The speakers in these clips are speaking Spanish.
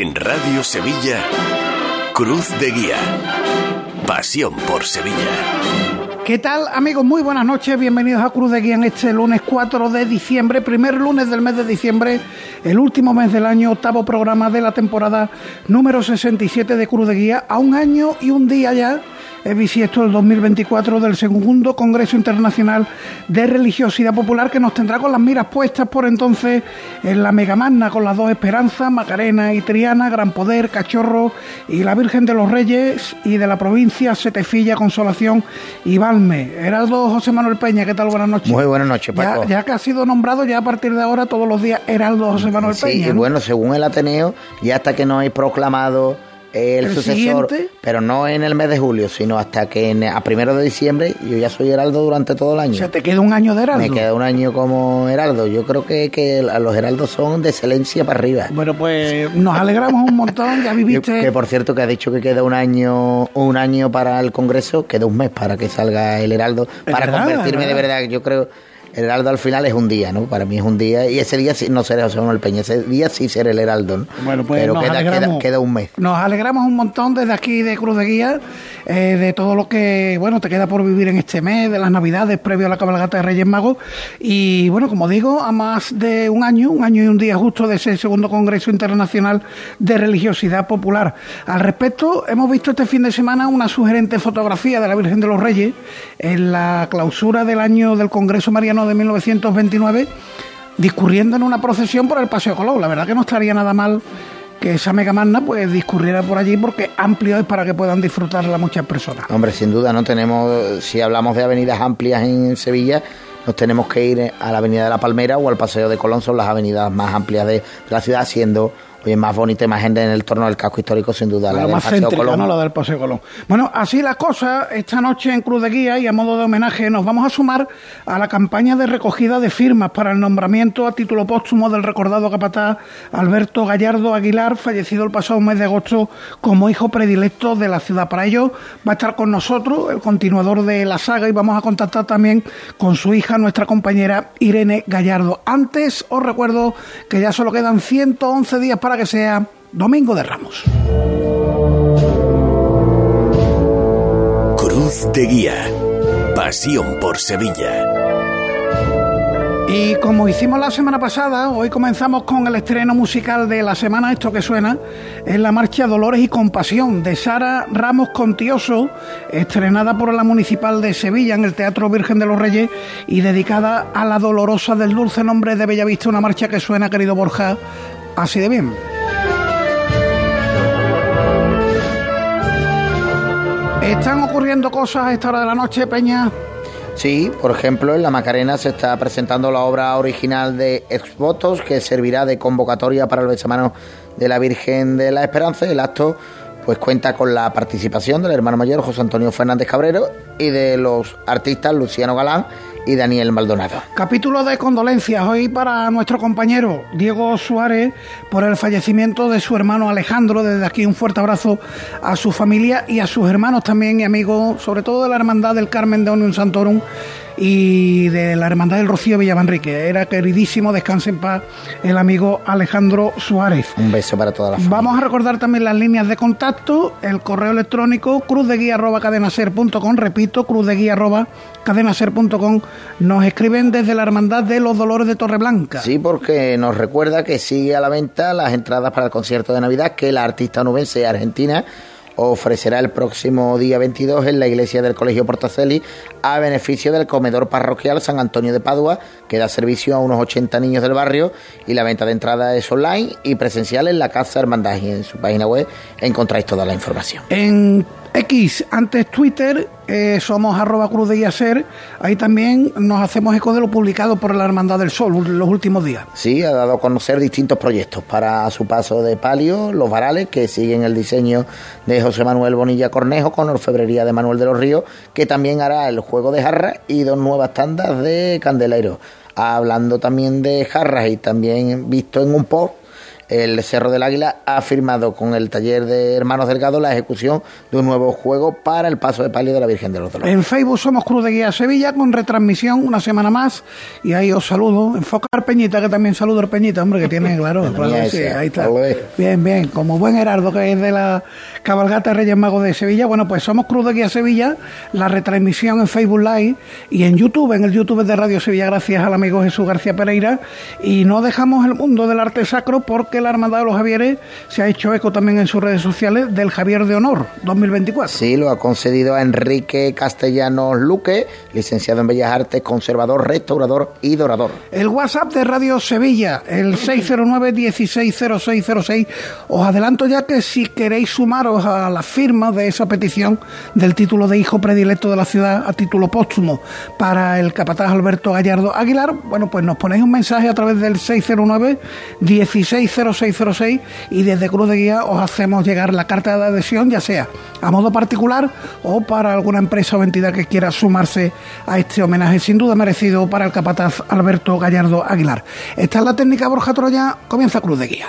En Radio Sevilla, Cruz de Guía. Pasión por Sevilla. ¿Qué tal amigos? Muy buenas noches, bienvenidos a Cruz de Guía en este lunes 4 de diciembre, primer lunes del mes de diciembre, el último mes del año, octavo programa de la temporada número 67 de Cruz de Guía, a un año y un día ya bisiesto el 2024 del segundo Congreso Internacional de Religiosidad Popular que nos tendrá con las miras puestas por entonces en la Megamagna con las dos esperanzas, Macarena y Triana, Gran Poder, Cachorro y la Virgen de los Reyes y de la provincia Setefilla, Consolación y Valme. Heraldo José Manuel Peña, ¿qué tal? Buenas noches. Muy buenas noches, Paco. Ya, que ha sido nombrado ya a partir de ahora todos los días Heraldo José Manuel Peña. Sí, bueno, según el Ateneo, ya hasta que no hay proclamado el, sucesor, pero no en el mes de julio, sino hasta que a primero de diciembre yo ya soy heraldo durante todo el año. O sea, te queda un año de heraldo. Me queda un año como heraldo. Yo creo que, que los heraldos son de excelencia para arriba. Bueno, pues nos alegramos un montón, ya viviste... que por cierto que ha dicho que queda un año un año para el Congreso, queda un mes para que salga el heraldo, para convertirme de verdad, yo creo el heraldo al final es un día, ¿no? Para mí es un día, y ese día no seré José Manuel Peña, ese día sí seré el heraldo, ¿no? Bueno, pues Pero queda, queda, un mes. Nos alegramos un montón desde aquí de Cruz de Guía, eh, de todo lo que, bueno, te queda por vivir en este mes, de las Navidades, previo a la cabalgata de Reyes Magos, y bueno, como digo, a más de un año, un año y un día justo de ese segundo Congreso Internacional de Religiosidad Popular. Al respecto, hemos visto este fin de semana una sugerente fotografía de la Virgen de los Reyes en la clausura del año del Congreso Mariano de 1929 discurriendo en una procesión por el Paseo Colón. La verdad que no estaría nada mal que esa mega magna pues discurriera por allí porque amplio es para que puedan disfrutarla muchas personas. Hombre, sin duda no tenemos, si hablamos de avenidas amplias en Sevilla, nos tenemos que ir a la Avenida de la Palmera o al Paseo de Colón, son las avenidas más amplias de la ciudad, siendo Oye, más bonita imagen en el torno del casco histórico, sin duda, la del más Paseo Colón. ¿no? la del Paseo Colón. Bueno, así la cosa, esta noche en Cruz de Guía y a modo de homenaje nos vamos a sumar a la campaña de recogida de firmas para el nombramiento a título póstumo del recordado capataz Alberto Gallardo Aguilar, fallecido el pasado mes de agosto como hijo predilecto de la ciudad. Para ello va a estar con nosotros el continuador de la saga y vamos a contactar también con su hija, nuestra compañera Irene Gallardo. Antes os recuerdo que ya solo quedan 111 días para para que sea Domingo de Ramos. Cruz de Guía. Pasión por Sevilla. Y como hicimos la semana pasada, hoy comenzamos con el estreno musical de la semana, esto que suena, es la marcha Dolores y Compasión de Sara Ramos Contioso, estrenada por la Municipal de Sevilla en el Teatro Virgen de los Reyes y dedicada a la dolorosa del dulce nombre de Bellavista, una marcha que suena, querido Borja, así de bien. ¿Están ocurriendo cosas a esta hora de la noche, Peña? Sí, por ejemplo, en la Macarena se está presentando la obra original de Exvotos, que servirá de convocatoria para el besamano de la Virgen de la Esperanza. El acto pues cuenta con la participación del hermano mayor José Antonio Fernández Cabrero y de los artistas Luciano Galán y Daniel Maldonado. Capítulo de condolencias hoy para nuestro compañero Diego Suárez por el fallecimiento de su hermano Alejandro. Desde aquí un fuerte abrazo a su familia y a sus hermanos también y amigos, sobre todo de la Hermandad del Carmen de Unión Santorum y de la Hermandad del Rocío Villamanrique. Era queridísimo, descanse en paz, el amigo Alejandro Suárez. Un beso para toda la familia. Vamos a recordar también las líneas de contacto, el correo electrónico cruzdeguía.cadenaser.com, repito, cruzdeguía.cadenaser.com. Nos escriben desde la Hermandad de los Dolores de Torreblanca. Sí, porque nos recuerda que sigue a la venta las entradas para el concierto de Navidad que la artista nubense argentina ofrecerá el próximo día 22 en la iglesia del Colegio Portaceli a beneficio del comedor parroquial San Antonio de Padua, que da servicio a unos 80 niños del barrio y la venta de entrada es online y presencial en la Casa Hermandad y en su página web encontráis toda la información. En X, antes Twitter, eh, somos arroba cruz de Yacer. Ahí también nos hacemos eco de lo publicado por la Hermandad del Sol los últimos días. Sí, ha dado a conocer distintos proyectos para su paso de palio, los varales, que siguen el diseño de José Manuel Bonilla Cornejo con orfebrería de Manuel de los Ríos, que también hará el juego de jarras y dos nuevas tandas de candelero. Hablando también de jarras y también visto en un post el Cerro del Águila ha firmado con el taller de Hermanos Delgado la ejecución de un nuevo juego para el paso de palio de la Virgen de los Dolores. En Facebook somos Cruz de Guía Sevilla con retransmisión una semana más y ahí os saludo. Enfocar Peñita, que también saludo al Peñita, hombre, que tiene, claro, claro sí, ahí está. Bien, bien, como buen Herardo que es de la cabalgata Reyes Magos de Sevilla, bueno, pues somos Cruz de Guía Sevilla, la retransmisión en Facebook Live y en YouTube, en el YouTube de Radio Sevilla, gracias al amigo Jesús García Pereira y no dejamos el mundo del arte sacro porque la Hermandad de los Javieres se ha hecho eco también en sus redes sociales del Javier de Honor 2024. Sí, lo ha concedido a Enrique Castellanos Luque, licenciado en Bellas Artes, conservador, restaurador y dorador. El WhatsApp de Radio Sevilla, el 609-160606. Os adelanto ya que si queréis sumaros a la firma de esa petición del título de hijo predilecto de la ciudad a título póstumo para el capataz Alberto Gallardo Aguilar, bueno, pues nos ponéis un mensaje a través del 609 1606 0606 y desde Cruz de Guía os hacemos llegar la carta de adhesión, ya sea a modo particular o para alguna empresa o entidad que quiera sumarse a este homenaje sin duda merecido para el capataz Alberto Gallardo Aguilar. Esta es la técnica Borja Troya, comienza Cruz de Guía.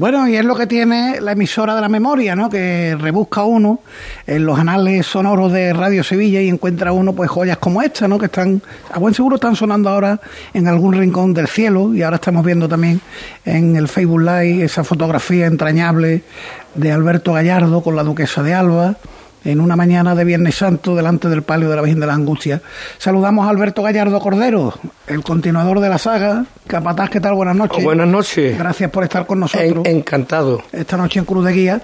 Bueno, y es lo que tiene la emisora de la memoria, ¿no? Que rebusca uno en los anales sonoros de Radio Sevilla y encuentra uno pues joyas como esta, ¿no? Que están, a buen seguro están sonando ahora en algún rincón del cielo y ahora estamos viendo también en el Facebook Live esa fotografía entrañable de Alberto Gallardo con la duquesa de Alba en una mañana de Viernes Santo delante del palio de la Virgen de la Angustia. Saludamos a Alberto Gallardo Cordero, el continuador de la saga. Capataz, ¿qué tal? Buenas noches. buenas noches. Gracias por estar con nosotros. encantado. Esta noche en Cruz de Guía.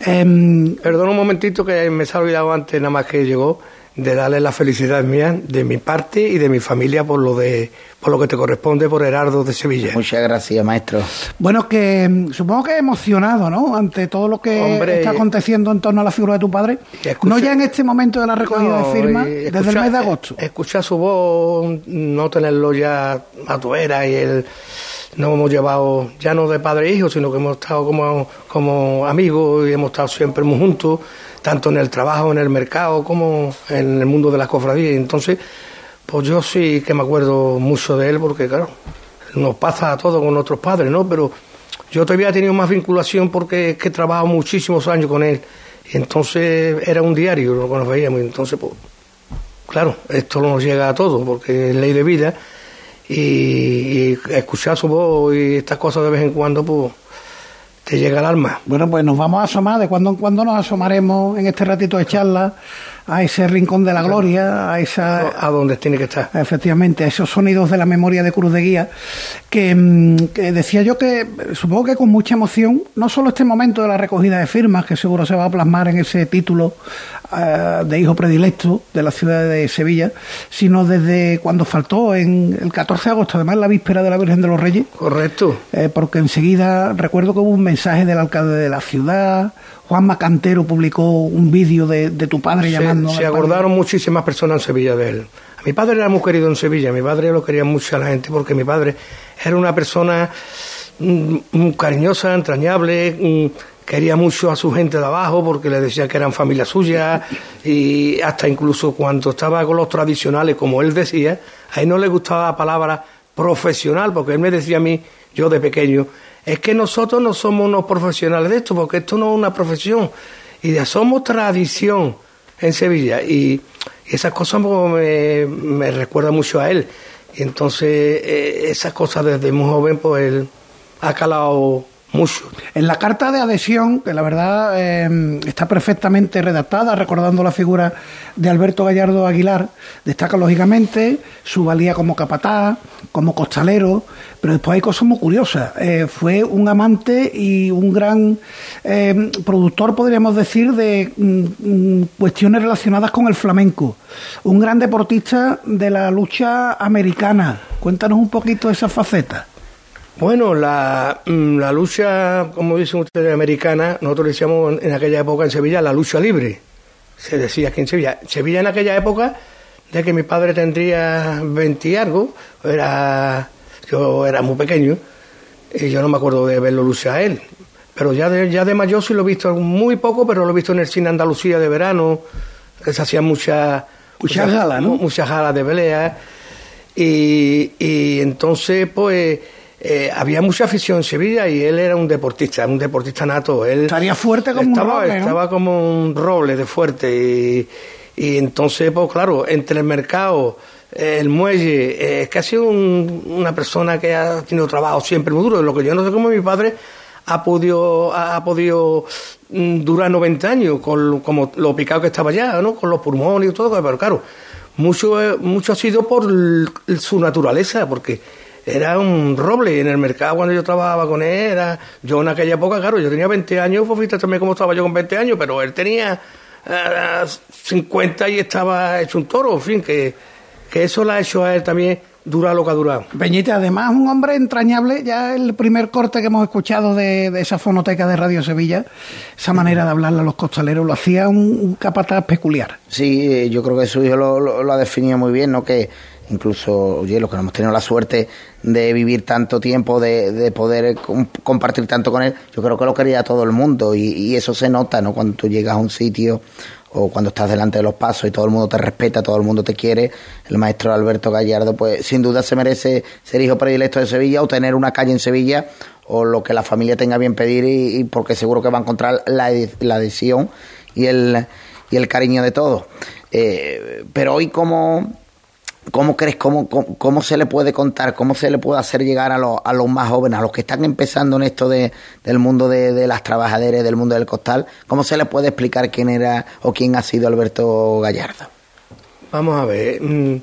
Eh, Perdón un momentito que me ha olvidado antes, nada más que llegó de darle la felicidad mía de mi parte y de mi familia por lo de por lo que te corresponde por Herardo de Sevilla. Muchas gracias, maestro. Bueno, que mm, supongo que emocionado, ¿no? Ante todo lo que está aconteciendo en torno a la figura de tu padre. no ya en este momento de la recogida de firmas, desde el mes de agosto. Escuchar su voz, no tenerlo ya a tu era y el nos hemos llevado ya no de padre e hijo, sino que hemos estado como, como amigos y hemos estado siempre muy juntos tanto en el trabajo, en el mercado, como en el mundo de las cofradías. Entonces, pues yo sí que me acuerdo mucho de él, porque claro, nos pasa a todos con nuestros padres, ¿no? Pero yo todavía he tenido más vinculación porque es que he trabajado muchísimos años con él. Y entonces era un diario lo que nos veíamos. entonces, pues, claro, esto nos llega a todos, porque es ley de vida. Y, y escuchar su voz y estas cosas de vez en cuando, pues te llega el alma. Bueno, pues nos vamos a asomar, de cuando en cuando nos asomaremos en este ratito de charla a ese rincón de la gloria, a esa... A donde tiene que estar. Efectivamente, a esos sonidos de la memoria de Cruz de Guía, que, mm, que, decía yo que supongo que con mucha emoción, no solo este momento de la recogida de firmas, que seguro se va a plasmar en ese título eh, de hijo predilecto de la ciudad de Sevilla, sino desde cuando faltó en el 14 de agosto, además la víspera de la Virgen de los Reyes. Correcto. Eh, porque enseguida recuerdo que hubo un mensaje del alcalde de la ciudad, Juan Macantero publicó un vídeo de, tu padre llamando. Se acordaron muchísimas personas en Sevilla de él. Mi padre era muy querido en Sevilla, mi padre lo quería mucho a la gente porque mi padre era una persona mm, muy cariñosa, entrañable, mm, quería mucho a su gente de abajo porque le decía que eran familia suya y hasta incluso cuando estaba con los tradicionales, como él decía, a él no le gustaba la palabra profesional porque él me decía a mí, yo de pequeño, es que nosotros no somos unos profesionales de esto porque esto no es una profesión. Y ya somos tradición en Sevilla. Y, esas cosas me, me recuerdan mucho a él. Y entonces eh, esas cosas desde muy joven pues él ha calado mucho. En la carta de adhesión, que la verdad eh, está perfectamente redactada, recordando la figura de Alberto Gallardo Aguilar, destaca lógicamente su valía como capataz, como costalero, pero después hay cosas muy curiosas. Eh, fue un amante y un gran eh, productor, podríamos decir, de mm, mm, cuestiones relacionadas con el flamenco. Un gran deportista de la lucha americana. Cuéntanos un poquito esa faceta. Bueno, la, mm, la lucha, como dicen ustedes, americana, nosotros decíamos en aquella época en Sevilla la lucha libre. Se decía aquí en Sevilla. Sevilla en aquella época, de que mi padre tendría 20 y algo, era, yo era muy pequeño, y yo no me acuerdo de verlo luchar a él. Pero ya de, ya de mayor sí lo he visto muy poco, pero lo he visto en el cine Andalucía de verano, que se hacían muchas Muchas galas, ¿no? Muchas galas de pelea. Y, y entonces, pues eh, había mucha afición en Sevilla y él era un deportista, un deportista nato. Él Estaría fuerte como estaba, un roble, ¿no? Estaba como un roble de fuerte y, y entonces, pues claro, entre el mercado, eh, el muelle, eh, es que ha sido un- una persona que ha tenido trabajo siempre muy duro. Lo que yo no sé cómo mi padre ha podido, ha, podido mm, durar 90 años, con como lo picado que estaba ya, ¿no? Con los pulmones y todo, pero claro, mucho, eh, mucho ha sido por su naturaleza, porque era un roble y en el mercado cuando yo trabajaba con él era yo en aquella época claro yo tenía 20 años fíjate también cómo estaba yo con 20 años pero él tenía eh, 50 y estaba hecho un toro en fin que, que eso le ha hecho a él también durar lo que ha durado Peñita, además un hombre entrañable, ya el primer corte que hemos escuchado de, de esa fonoteca de Radio Sevilla, esa manera de hablarle a los costaleros, lo hacía un, un capataz peculiar. Sí, eh, yo creo que su hijo lo, lo- lo ha definido muy bien, ¿no? Que incluso, oye, los que no hemos tenido la suerte de vivir tanto tiempo, de, de poder com- compartir tanto con él, yo creo que lo quería todo el mundo y, eso se nota, ¿no? Cuando tú llegas a un sitio o cuando estás delante de los pasos y todo el mundo te respeta, todo el mundo te quiere, el maestro Alberto Gallardo, pues sin duda se merece ser hijo predilecto de Sevilla o tener una calle en Sevilla o lo que la familia tenga bien pedir y, porque seguro que va a encontrar la, la adhesión y el, y el cariño de todos. Eh, pero hoy, ¿cómo, cómo crees, cómo, cómo, cómo se le puede contar, cómo se le puede hacer llegar a, los a los más jóvenes, a los que están empezando en esto de, del mundo de, de las trabajaderas, del mundo del costal, cómo se le puede explicar quién era o quién ha sido Alberto Gallardo? Vamos a ver, mm,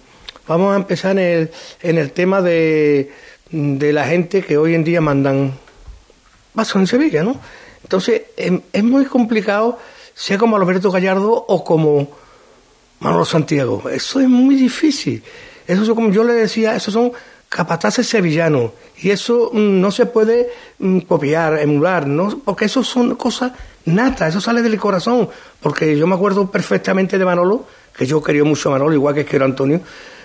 vamos a empezar en el, en el tema de, de la gente que hoy en día mandan vasos en Sevilla, ¿no? Entonces, em, es muy complicado ser como Alberto Gallardo o como Manolo Santiago. Eso es muy difícil. Eso es como yo le decía, esos son capataces sevillanos. Y eso mm, no se puede mm, copiar, emular, ¿no? Porque eso son cosas natas, eso sale del corazón. Porque yo me acuerdo perfectamente de Manolo, que yo quería mucho a Manolo, igual que quiero a Antonio.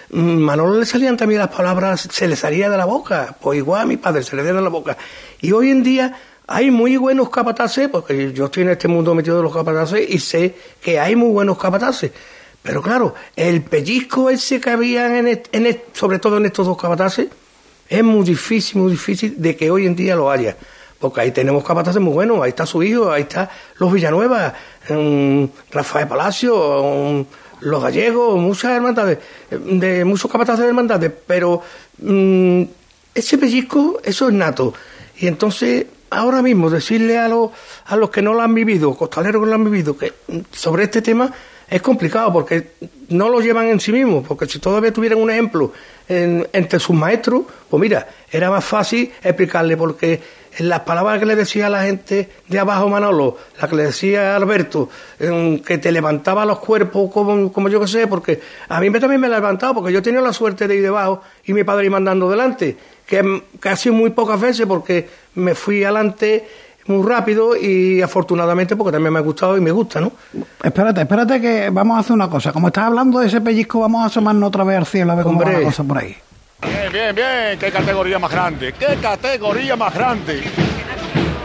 Mm, Manolo le salían también las palabras, se le salía de la boca, pues igual a mi padre se le salía de la boca. Y hoy en día hay muy buenos capataces, porque yo estoy en este mundo metido de los capataces y sé que hay muy buenos capataces. Pero claro, el pellizco ese que había, en est- en est- sobre todo en estos dos capataces, es muy difícil, muy difícil de que hoy en día lo haya. Porque ahí tenemos capataces muy buenos, ahí está su hijo, ahí está los Villanueva, mm, Rafael Palacio, los gallegos, muchas hermandades, de muchos capataces de hermandades, pero mm, ese pellizco, eso es nato. Y entonces, ahora mismo, decirle a los, a los que no lo han vivido, costaleros que lo han vivido, que mm, sobre este tema es complicado porque no lo llevan en sí mismos, porque si todavía tuvieran un ejemplo en- entre sus maestros, pues mira, era más fácil explicarle, porque las palabras que le decía a la gente de abajo Manolo, la que le decía Alberto, que te levantaba los cuerpos como, como yo que sé, porque a mí también me ha levantado, porque yo he tenido la suerte de ir debajo y mi padre ir mandando delante, que casi muy pocas veces, porque me fui adelante muy rápido y afortunadamente porque también me ha gustado y me gusta, ¿no? Espérate, espérate que vamos a hacer una cosa. Como estás hablando de ese pellizco, vamos a asomarnos otra vez al cielo a ver cómo va Hombre. la cosa por ahí. Bien, bien, bien. Qué categoría más grande. Qué categoría más grande.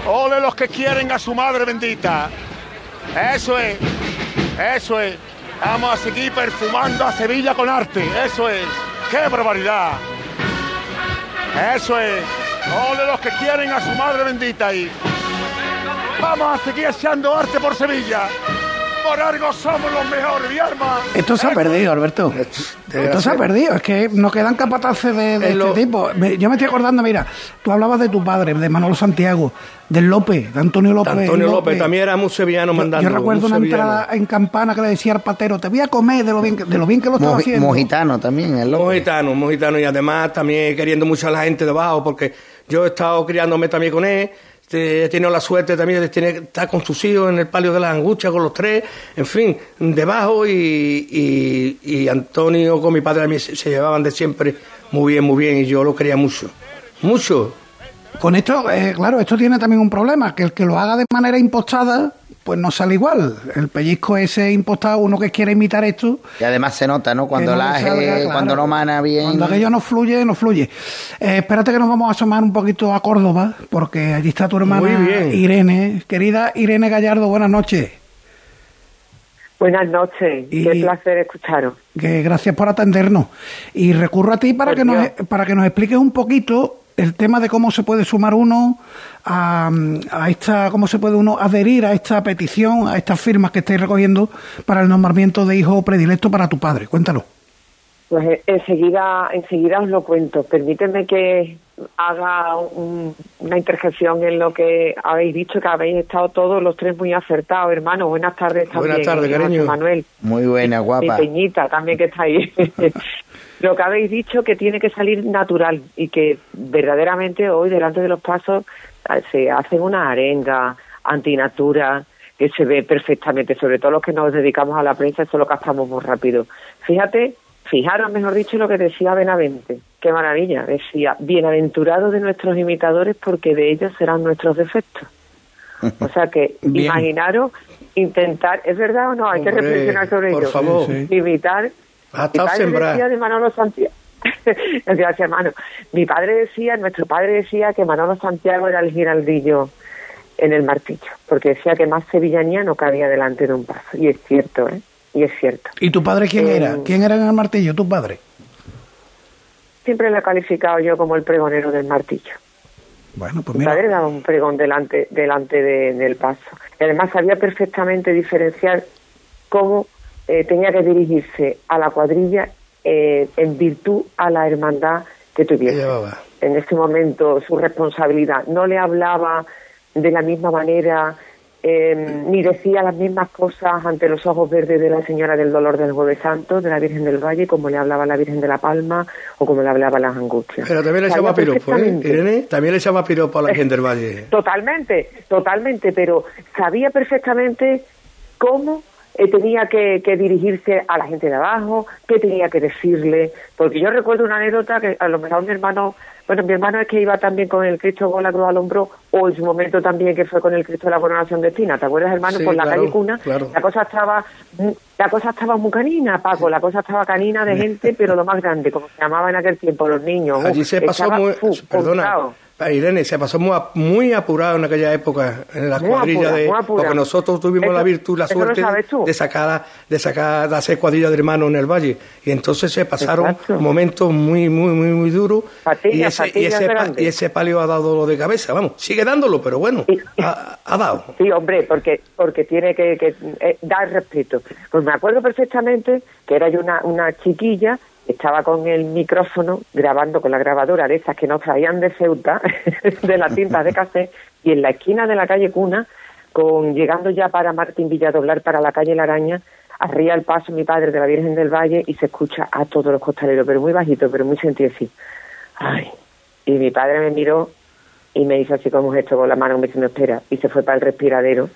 Ole los que quieren a su madre bendita. Eso es. Eso es. Vamos a seguir perfumando a Sevilla con arte. Eso es. ¡Qué barbaridad! Eso es. Ole los que quieren a su madre bendita ahí. Vamos a seguir echando arte por Sevilla. por algo somos los mejores, mi arma. Esto se ha perdido, Alberto. Esto se ha perdido. Es que no quedan capataces de, de Es este lo- tipo. Me- Yo me estoy acordando, mira, tú hablabas de tu padre, de Manolo Santiago, del López, de Antonio López. Antonio López también era muy sevillano Yo, mandando. yo recuerdo una sevillano. entrada en campana que le decía al patero, te voy a comer de lo bien que, de lo, bien que lo estaba Moji- haciendo. Mojitano también, el gitano, muy gitano y además también queriendo mucho a la gente debajo porque yo he estado criándome también con él, he tenido la suerte también de tener, estar con sus hijos en el palio de la angustia con los tres, en fin, debajo y, y, Antonio con mi padre también se, se llevaban de siempre muy bien, muy bien y yo lo quería mucho, mucho. Con esto, eh, claro, esto tiene también un problema, que el que lo haga de manera impostada, pues no sale igual. El pellizco ese impostado, uno que quiere imitar esto, Y además se nota, ¿no? Cuando no la salga, claro. cuando no mana bien. Cuando aquello no fluye, no fluye. Eh, espérate que nos vamos a asomar un poquito a Córdoba, porque allí está tu hermana Muy bien. Irene. Querida Irene Gallardo, buenas noches. Buenas noches, Y- qué placer escucharos. Que gracias por atendernos. Y recurro a ti para Por que nos, Dios. para que nos expliques un poquito el tema de cómo se puede sumar uno a, a esta, cómo se puede uno adherir a esta petición, a estas firmas que estáis recogiendo para el nombramiento de hijo predilecto para tu padre. Cuéntalo. Pues eh, enseguida, enseguida os lo cuento. Permíteme que haga un- una interjección en lo que habéis dicho, que habéis estado todos los tres muy acertados, hermano. Buenas tardes también. Buenas tardes, y cariño. Manuel. Muy buena, guapa. Peñita también que está ahí. Lo que habéis dicho que tiene que salir natural y que verdaderamente hoy delante de los pasos eh, se hacen una arenga antinatura que se ve perfectamente, sobre todo los que nos dedicamos a la prensa, eso lo captamos muy rápido. Fíjate, fijaros mejor dicho lo que decía Benavente, qué maravilla, decía, bienaventurados de nuestros imitadores porque de ellos serán nuestros defectos. O sea que Bien. imaginaros intentar, ¿es verdad o no? Hay que reflexionar sobre por ello. favor. Imitar. Ha Mi estado decía de Manolo Santiago. Gracias, hermano. Mi padre decía, nuestro padre decía que Manolo Santiago era el giraldillo en el martillo, porque decía que más sevillanía no cabía delante de un paso. Y es cierto, ¿eh? Y es cierto. ¿Y tu padre quién Eh, era? ¿Quién era en el martillo? ¿Tu padre? Siempre lo he calificado yo como el pregonero del martillo. Bueno, pues Mi mira. padre daba un pregón delante, delante de- del paso. Y además sabía perfectamente diferenciar cómo eh, tenía que dirigirse a la cuadrilla eh, en virtud a la hermandad que tuviese. Llevaba. En ese momento su responsabilidad. No le hablaba de la misma manera eh, ni decía las mismas cosas ante los ojos verdes de la Señora del Dolor del Jueves Santo, de la Virgen del Valle, como le hablaba la Virgen de la Palma o como le hablaba las Angustias. Pero también le echaba piropo, ¿eh? Irene, también le echaba piropo a la gente del Valle. Totalmente, totalmente, pero sabía perfectamente cómo eh, tenía que, que dirigirse a la gente de abajo, qué tenía que decirle, porque yo recuerdo una anécdota que a lo mejor mi hermano, bueno, mi hermano es que iba también con el Cristo con la cruz al hombro, o en su momento también que fue con el Cristo de la coronación de Espina, ¿te acuerdas, hermano? Sí, Por la claro, calle Cuna, claro. la cosa estaba, la cosa estaba muy canina, Paco, la cosa estaba canina de gente, pero lo más grande, como se llamaba en aquel tiempo, los niños. Allí se pasó muy, perdona. Irene, se pasó muy, ap- muy apurado en aquella época en Muy cuadrillas apurado, de porque nosotros tuvimos Eso- la virtud, la suerte de sacar de sacar de hacer cuadrillas de hermanos en el valle y entonces se pasaron Exacto. momentos muy muy muy muy duros y ese y ese, y ese palio ha dado lo de cabeza, vamos, sigue dándolo, pero bueno, Y- ha, ha dado. Sí, hombre, porque porque tiene que, que, eh, dar respeto. Pues me acuerdo perfectamente que era yo una, una chiquilla, estaba con el micrófono grabando con la grabadora de esas que nos traían de Ceuta, de las tintas de café, y en la esquina de la calle Cuna, con llegando ya para Martín Villadoblar, para la calle La Araña, arría el paso mi padre de la Virgen del Valle y se escucha a todos los costaleros, pero muy bajito, pero muy sentido así. Ay, y mi padre me miró y me hizo así como un gesto con la mano, me dice, no espera, y se fue para el respiradero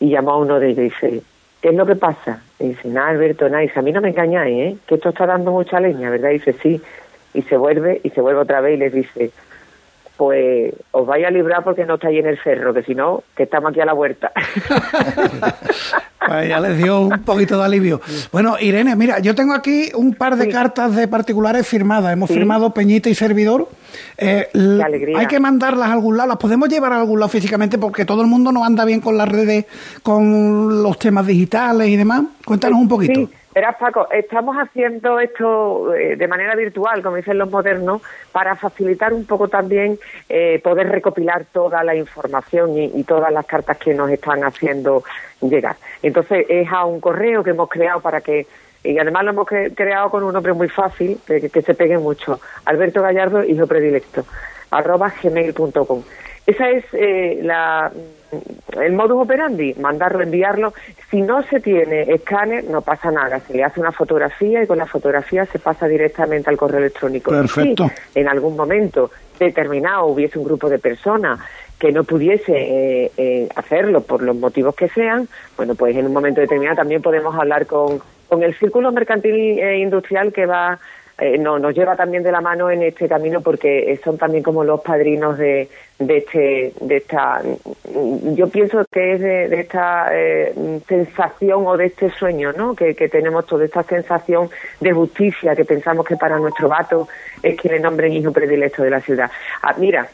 y llamó a uno de ellos y dice, ¿qué es lo que pasa? Y dice, nada, Alberto, nada, y dice, a mí no me engañáis, ¿eh? Que esto está dando mucha leña, ¿verdad? Y dice, sí, y se vuelve, y se vuelve otra vez y les dice, pues os vais a librar porque no estáis en el cerro, que si no, que estamos aquí a la huerta. Pues ya les dio un poquito de alivio. Bueno, Irene, mira, yo tengo aquí un par de Sí. cartas de particulares firmadas. Hemos Sí. firmado Peñita y Servidor. Eh, l- Qué alegría. Hay que mandarlas a algún lado. Las podemos llevar a algún lado físicamente porque todo el mundo no anda bien con las redes, con los temas digitales y demás. Cuéntanos un poquito. Sí, Verás, Paco, estamos haciendo esto eh, de manera virtual, como dicen los modernos, para facilitar un poco también eh, poder recopilar toda la información y, todas las cartas que nos están haciendo llegar. Entonces, es a un correo que hemos creado para que, y además lo hemos creado con un nombre muy fácil, que, se pegue mucho, Alberto Gallardo, hijo predilecto, arroba gmail.com. Esa es eh, la el modus operandi, mandarlo, enviarlo. Si no se tiene escáner, no pasa nada. Se le hace una fotografía y con la fotografía se pasa directamente al correo electrónico. Perfecto. Si en algún momento determinado hubiese un grupo de personas que no pudiese eh, eh, hacerlo por los motivos que sean, bueno, pues en un momento determinado también podemos hablar con, con el círculo mercantil e industrial que va eh, no, nos lleva también de la mano en este camino porque son también como los padrinos de, de este de esta yo pienso que es de, esta eh, sensación o de este sueño ¿no? que, tenemos toda esta sensación de justicia que pensamos que para nuestro vato es que le nombren hijo predilecto de la ciudad ah, mira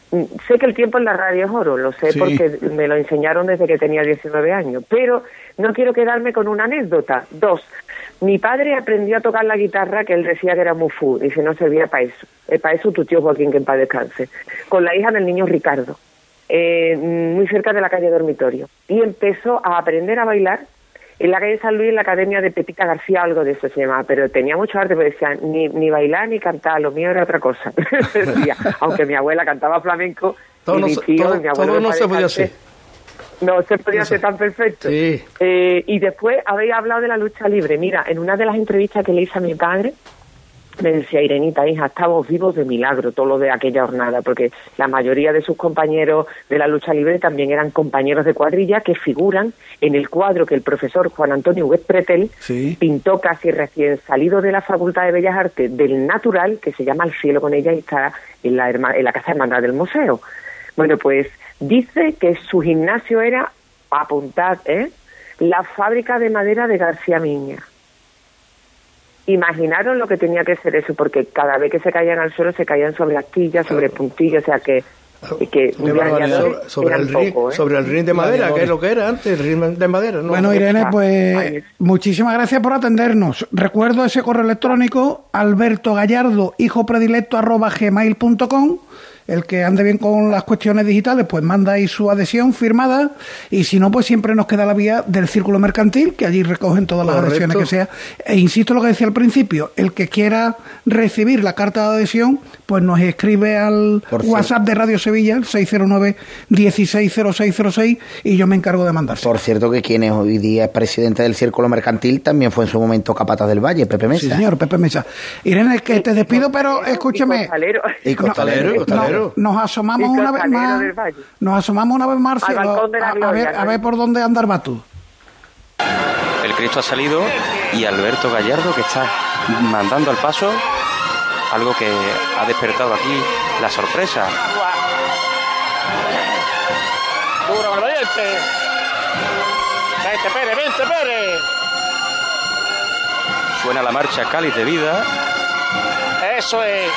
sé que el tiempo en la radio es oro lo sé porque me lo enseñaron desde que tenía 19 años pero no quiero quedarme con una anécdota dos mi padre aprendió a tocar la guitarra que él decía que era mufu, dice no servía para eso. Es para eso tu tío Joaquín, que en paz descanse. Con la hija del niño Ricardo, eh, muy cerca de la calle Dormitorio. Y empezó a aprender a bailar en la calle San Luis, en la academia de Pepita García, algo de eso se llamaba, pero tenía mucho arte, porque decía, ni, ni bailar ni cantar, lo mío era otra cosa. aunque mi abuela cantaba flamenco, y mi tío, mi abuelo no se podía hacer no se podía hacer tan perfecto. Sí. Eh, y después habéis hablado de la lucha libre. Mira, en una de las entrevistas que le hice a mi padre, me decía Irenita, hija, estamos vivos de milagro, todo lo de aquella jornada, porque la mayoría de sus compañeros de la lucha libre también eran compañeros de cuadrilla que figuran en el cuadro que el profesor Juan Antonio Huguet Pretel pintó casi recién salido de la Facultad de Bellas Artes del Natural, que se llama El cielo con ella y está en la, en la Casa Hermandad del Museo. Bueno, pues Dice que su gimnasio era, apuntad, ¿eh? la fábrica de madera de García Miña. Imaginaron lo que tenía que ser eso, porque cada vez que se caían al suelo se caían sobre astillas, sobre puntillas, o sea que que sobre, el ring, ¿eh? sobre el ring de madera, que es lo que era antes, el ring de madera. Bueno, Irene, pues muchísimas gracias por atendernos. Recuerdo ese correo electrónico, alberto gallardo, hijo predilecto, arroba gmail.com el que ande bien con las cuestiones digitales, pues manda ahí su adhesión firmada y si no, pues siempre nos queda la vía del círculo mercantil, que allí recogen todas las adhesiones que sea. E insisto lo que decía al principio, el que quiera recibir la carta de adhesión, pues nos escribe al WhatsApp de Radio Sevilla, el 609-160606, y yo me encargo de mandarse. Por cierto que quien es hoy día es presidente del círculo mercantil también fue en su momento Capata del Valle, Pepe Mesa. Sí, señor, Pepe Mesa. Irene, que te despido, pero escúchame. Y costalero. Y costalero nos asomamos una vez más. Nos asomamos una vez más, a, ver, a ver por dónde anda el Batú. El Cristo ha salido y Alberto Gallardo que está mandando al paso algo que ha despertado aquí la sorpresa. Vente, Pérez, vente, Pérez. Suena la marcha Cáliz de Vida. Eso es.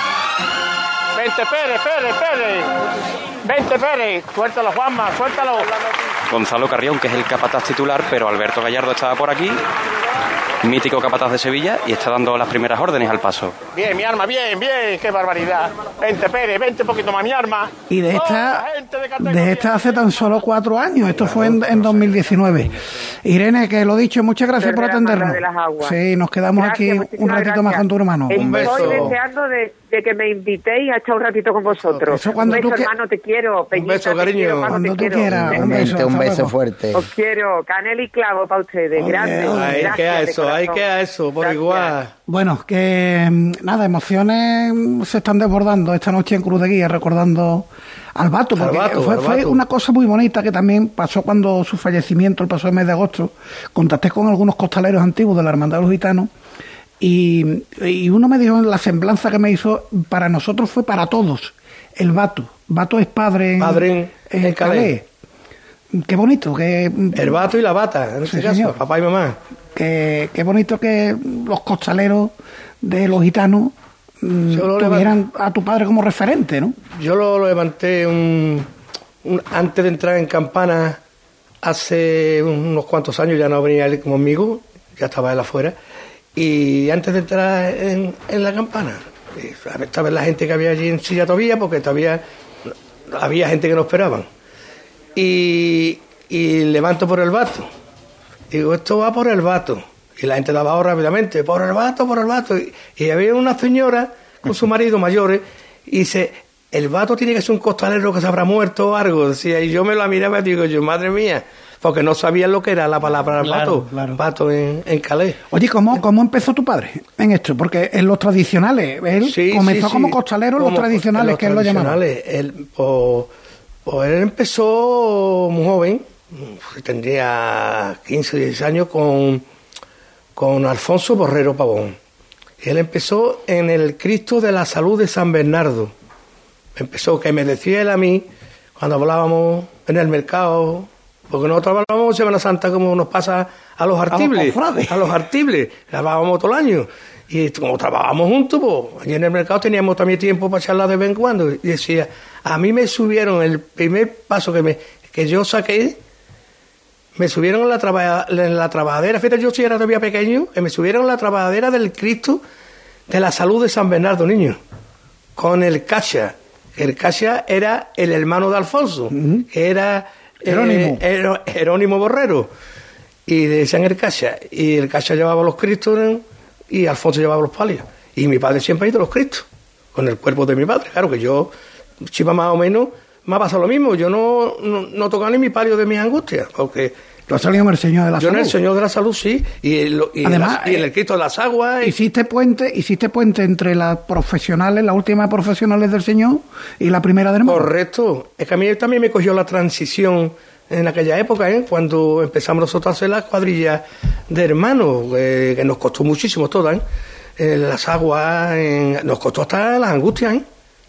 Vente, Pérez, Pérez, Pérez. Vente, Pérez. Suéltalo, Juanma, suéltalo. Gonzalo Carrión, que es el capataz titular, pero Alberto Gallardo estaba por aquí mítico capataz de Sevilla, y está dando las primeras órdenes al paso. Bien, mi arma, bien, bien, qué barbaridad. Vente, Pérez, vente un poquito más mi arma. Y de esta, de, esta hace tan solo cuatro años, esto fue en, 2019. Irene, que lo dicho, muchas gracias por atendernos. Sí, nos quedamos aquí un ratito más con tu hermano. Un beso. Estoy deseando de, que me invitéis a echar un ratito con vosotros. Eso cuando un beso, tú hermano, te quiero. un beso, cariño. cuando tú quieras. Un beso, un beso fuerte. Os quiero. Canel y clavo para ustedes. Gracias. Ay, gracias, eso, hay que eso, por igual. Bueno, que mm, nada, emociones se están desbordando esta noche en Cruz de Guía, recordando al vato, porque fue, una cosa muy bonita que también pasó cuando su fallecimiento, el pasado mes de agosto, contacté con algunos costaleros antiguos de la Hermandad de los Gitanos. Y, uno me dijo la semblanza que me hizo, para nosotros fue para todos, el vato. Vato es padre en, el Calé. Qué bonito. que El vato y la bata, en este caso, papá y mamá. Qué, qué bonito que los costaleros de los gitanos mm, tuvieran a tu padre como referente, ¿no? Yo lo, levanté un, antes de entrar en Campana hace unos cuantos años, ya no venía él conmigo, ya estaba él afuera, y antes de entrar en, en la campana, estaba la gente que había allí en silla todavía, porque todavía había gente que no esperaban. Y, y levanto por el vato. Digo, esto va por el vato. Y la gente daba rápidamente, por el vato, por el vato. Y, y había una señora con su marido mayores y dice, el vato tiene que ser un costalero que se habrá muerto o algo. Decía, y yo me la miraba y digo, yo, madre mía, porque no sabía lo que era la palabra Claro, vato, claro. vato en, en calés. Oye, ¿cómo, ¿cómo empezó tu padre en esto? Porque en los tradicionales, él Sí, comenzó sí, como costalero en los tradicionales, en los que él lo llamaba. tradicionales. Él, pues, pues él empezó muy joven, tendría 15, 16 años, con, con Alfonso Borrero Pavón. Él empezó en el Cristo de la Salud de San Bernardo. Empezó, que me decía él a mí, cuando hablábamos en el mercado, porque nosotros hablábamos Semana Santa como nos pasa a los artibles, cofrades. a los artibles, hablábamos todo el año. Y como trabajábamos juntos, pues allí en el mercado teníamos también tiempo para charlar de vez en cuando. Y decía, a mí me subieron el primer paso que, me, que yo saqué, me subieron en la, traba- en la trabajadera, fíjate, yo sí era todavía pequeño, y me subieron en la trabajadera del Cristo de la Salud de San Bernardo, niño, con el Cacha. El Cacha era el hermano de Alfonso, que era eh, Jerónimo. Borrero, y decían el Cacha, y el Cacha llevaba los Cristos y Alfonso llevaba los palios. Y mi padre siempre ha ido a los Cristos, con el cuerpo de mi padre. Claro que yo, chiva más o menos, me ha pasado lo mismo. Yo no, no, no tocaba ni mi palio de mis angustias, porque Tú has salido en el Señor de la yo en Salud. el Señor de la Salud sí, y, en lo- y, Además, la- y en eh, el Cristo de las Aguas. y- Hiciste puente, hiciste puente entre las profesionales, las últimas profesionales del Señor y la primera del mundo. Correcto. Es que a mí también me cogió la transición en aquella época, ¿eh? cuando empezamos nosotros a hacer las cuadrillas de hermanos, eh, que nos costó muchísimo todas. ¿eh? Eh, las aguas, en- nos costó hasta las angustias. ¿eh?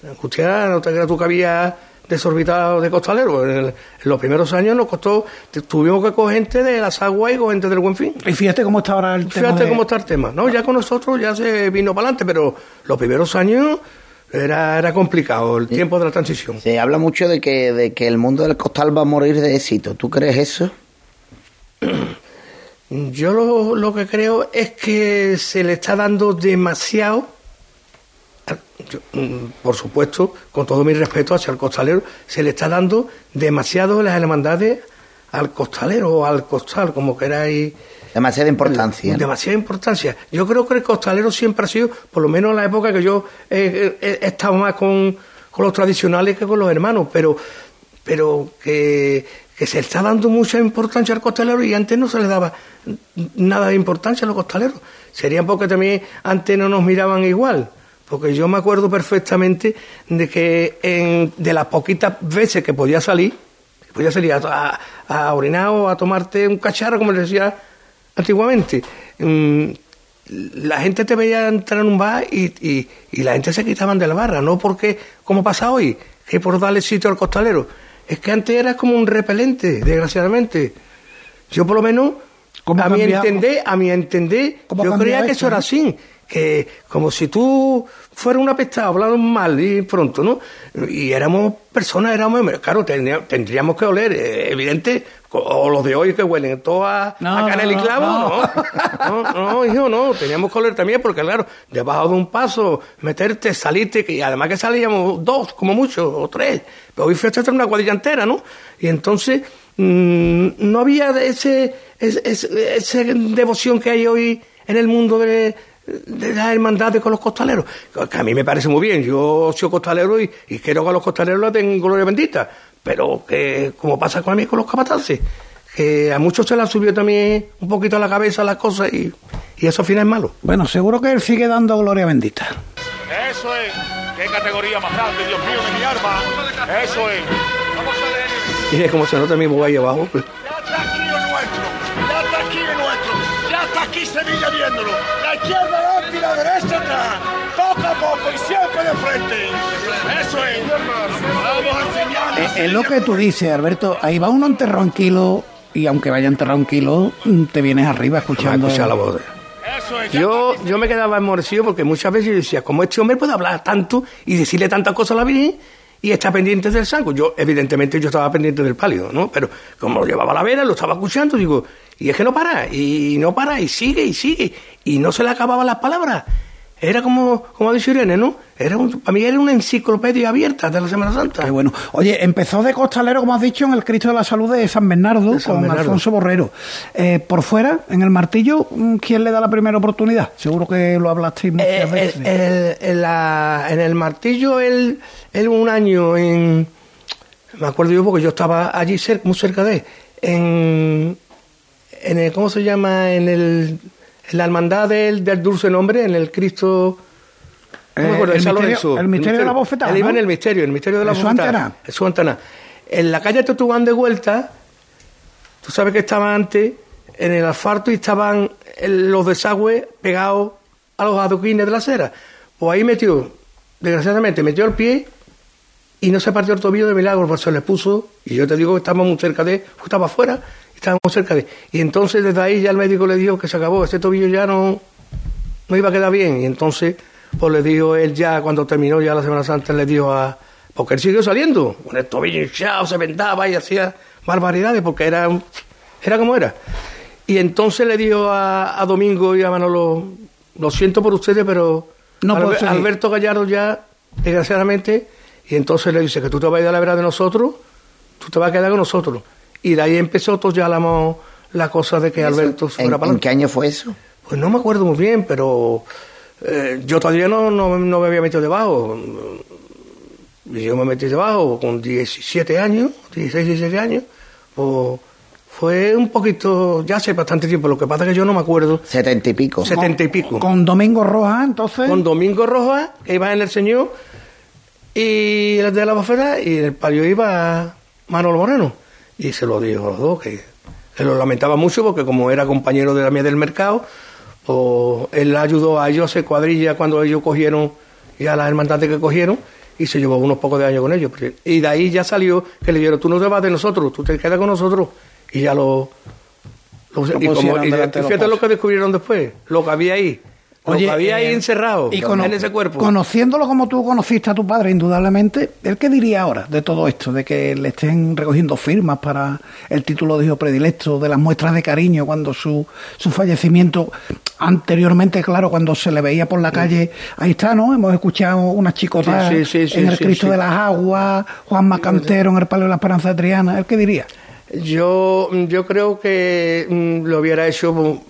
Las angustias, no te creas tú que había desorbitado de costalero. En, el- en los primeros años nos costó, tuvimos que coger gente de las aguas y coger gente del buen fin. Y fíjate cómo está ahora el tema Fíjate de- cómo está el tema. No, ya con nosotros ya se vino para adelante, pero los primeros años era, era complicado el tiempo de la transición. Se habla mucho de que, de que el mundo del costal va a morir de éxito. ¿Tú crees eso? Yo lo, lo que creo es que se le está dando demasiado, yo, mm, por supuesto, con todo mi respeto hacia el costalero, se le está dando demasiado las hermandades al costalero o al costal, como queráis. Demasiada importancia. Demasiada importancia. Yo creo que el costalero siempre ha sido, por lo menos en la época que yo he, he- he estado más con, con los tradicionales que con los hermanos, pero, pero que, que se está dando mucha importancia al costalero y antes no se le daba nada de importancia a los costaleros. Sería porque también antes no nos miraban igual. Porque yo me acuerdo perfectamente de que en, de las poquitas veces que podía salir, que podía salir a, a, a orinar o a tomarte un cacharro, como les decía antiguamente, mm, la gente te veía entrar en un bar y, y, y la gente se quitaban de la barra, no porque, como pasa hoy, que por darle sitio al costalero. Es que antes era como un repelente, desgraciadamente. Yo por lo menos, ¿Cómo a mi entender, a mi entender, ¿Cómo yo creía que esto, eso era así, que como si tú fueras un apestado, hablando mal y pronto, ¿no? Y éramos personas, éramos, claro, tendría- tendríamos que oler, eh, evidente, o- los de hoy que huelen todo a, No, a canela no, y clavo, no. no. No, no, hijo, no, teníamos que oler también, porque claro, debajo de un paso, meterte, salirte, que además que salíamos dos, como mucho, o tres, pero hoy fuiste una cuadrilla entera, ¿no? Y entonces, mm, no había ese, ese, ese- ese devoción que hay hoy en el mundo de, de las hermandades con los costaleros, que a mí me parece muy bien, yo soy costalero y, y quiero que a los costaleros la den gloria bendita, pero que como pasa con a mí con los capataces, que a muchos se les subió también un poquito a la cabeza las cosas y, y eso al final es malo. Bueno, seguro que él sigue dando gloria bendita. Eso es. Qué categoría más grande, Dios mío, de mi alma. Eso es. Vamos a leer. Y es como se nota mi voz ahí abajo. Ya está aquí lo nuestro. Ya está aquí lo nuestro. Ya está aquí Sevilla viéndolo. Izquierda adelante y la derecha atrás. Poco a poco y siempre de frente. Eso es. Vamos a enseñar. Es, es lo que tú dices, Alberto. Ahí va uno enterrado en kilo y aunque vaya enterrado en kilo, mm, te vienes arriba escuchando. escuchar la voz. Yo, yo me quedaba enmorecido porque muchas veces yo decía, como este hombre puede hablar tanto y decirle tantas cosas a la Virgen y está pendiente del sango. Yo, evidentemente, yo estaba pendiente del palio, ¿no? Pero como lo llevaba a la vera, lo estaba escuchando, digo, y es que no para, y no para, y sigue, y sigue, y no se le acababan las palabras. Era como, como ha dicho Irene, ¿no? Era un, para mí era una enciclopedia abierta de la Semana Santa. Qué bueno. Oye, empezó de costalero, como has dicho, en el Cristo de la Salud de San Bernardo, De San con Bernardo. Alfonso Borrero. Eh, por fuera, en el martillo, mm, ¿quién le da la primera oportunidad? Seguro que lo hablasteis muchas Eh, veces. el- el- en, la- en el martillo, él, él un año en. Me acuerdo yo porque yo estaba allí cerca, muy cerca de él. En, en el, ¿Cómo se llama? En, el, la hermandad del, del dulce nombre, en el Cristo. no me Eh, acuerdo, el misterio- Lorenzo. el misterio de la bofetada, Él iba ¿no? en el misterio, el misterio de la bofetada. Jesús Antena. En la calle Tetubán de vuelta, tú sabes que estaba antes en el asfalto y estaban el- los desagües pegados a los adoquines de la acera. Pues ahí metió, desgraciadamente, metió el pie y no se partió el tobillo de milagro, pues se le puso, y yo te digo que estábamos muy cerca de, pues estaba afuera, estábamos cerca de, y entonces desde ahí ya el médico le dijo que se acabó, ese tobillo ya no, no iba a quedar bien, y entonces, pues le dijo él ya, cuando terminó ya la Semana Santa, le dijo a, porque él siguió saliendo, con el tobillo hinchado, se vendaba y hacía barbaridades, porque era, era como era. Y entonces le dijo a, a Domingo y a Manolo, lo siento por ustedes, pero No puedo Albe- seguir. Alberto Gallardo ya, desgraciadamente, y entonces le dice que tú te vas a ir a la vera de nosotros, tú te vas a quedar con nosotros. Y de ahí empezó todo ya la, la cosa de que Alberto se ¿En, fuera para en qué año fue eso? Pues no me acuerdo muy bien, pero eh, yo todavía no, no, no me había metido debajo. Y Yo me metí debajo con 17 años, 16, 17 años. Pues fue un poquito, ya hace bastante tiempo, lo que pasa es que yo no me acuerdo. Setenta y pico. Setenta y pico. Con Domingo Rojas, entonces. Con Domingo Rojas, que iba en el Señor, y el de la bofeta, y en el palio iba Manolo Moreno. Y se lo dijo a los dos, que él lo lamentaba mucho porque como era compañero de la mía del mercado, pues él ayudó a ellos a hacer cuadrilla cuando ellos cogieron, y a las hermandades que cogieron, y se llevó unos pocos de años con ellos. Y de ahí ya salió que le dijeron, tú no te vas de nosotros, tú te quedas con nosotros. Y ya lo... lo- y como- y fíjate lo que descubrieron después, lo que había ahí. Lo que había ahí eh, encerrado y en ese cuerpo. Conociéndolo como tú conociste a tu padre, indudablemente, ¿él qué diría ahora de todo esto? De que le estén recogiendo firmas para el título de hijo predilecto, de las muestras de cariño cuando su, su fallecimiento, anteriormente, claro, cuando se le veía por la calle, ahí está, ¿no? Hemos escuchado unas chicotas Sí, sí, sí, en el Cristo de las Aguas, Juan Macantero en el Palio de la Esperanza de Triana, ¿él qué diría? Yo, yo creo que mm, lo hubiera hecho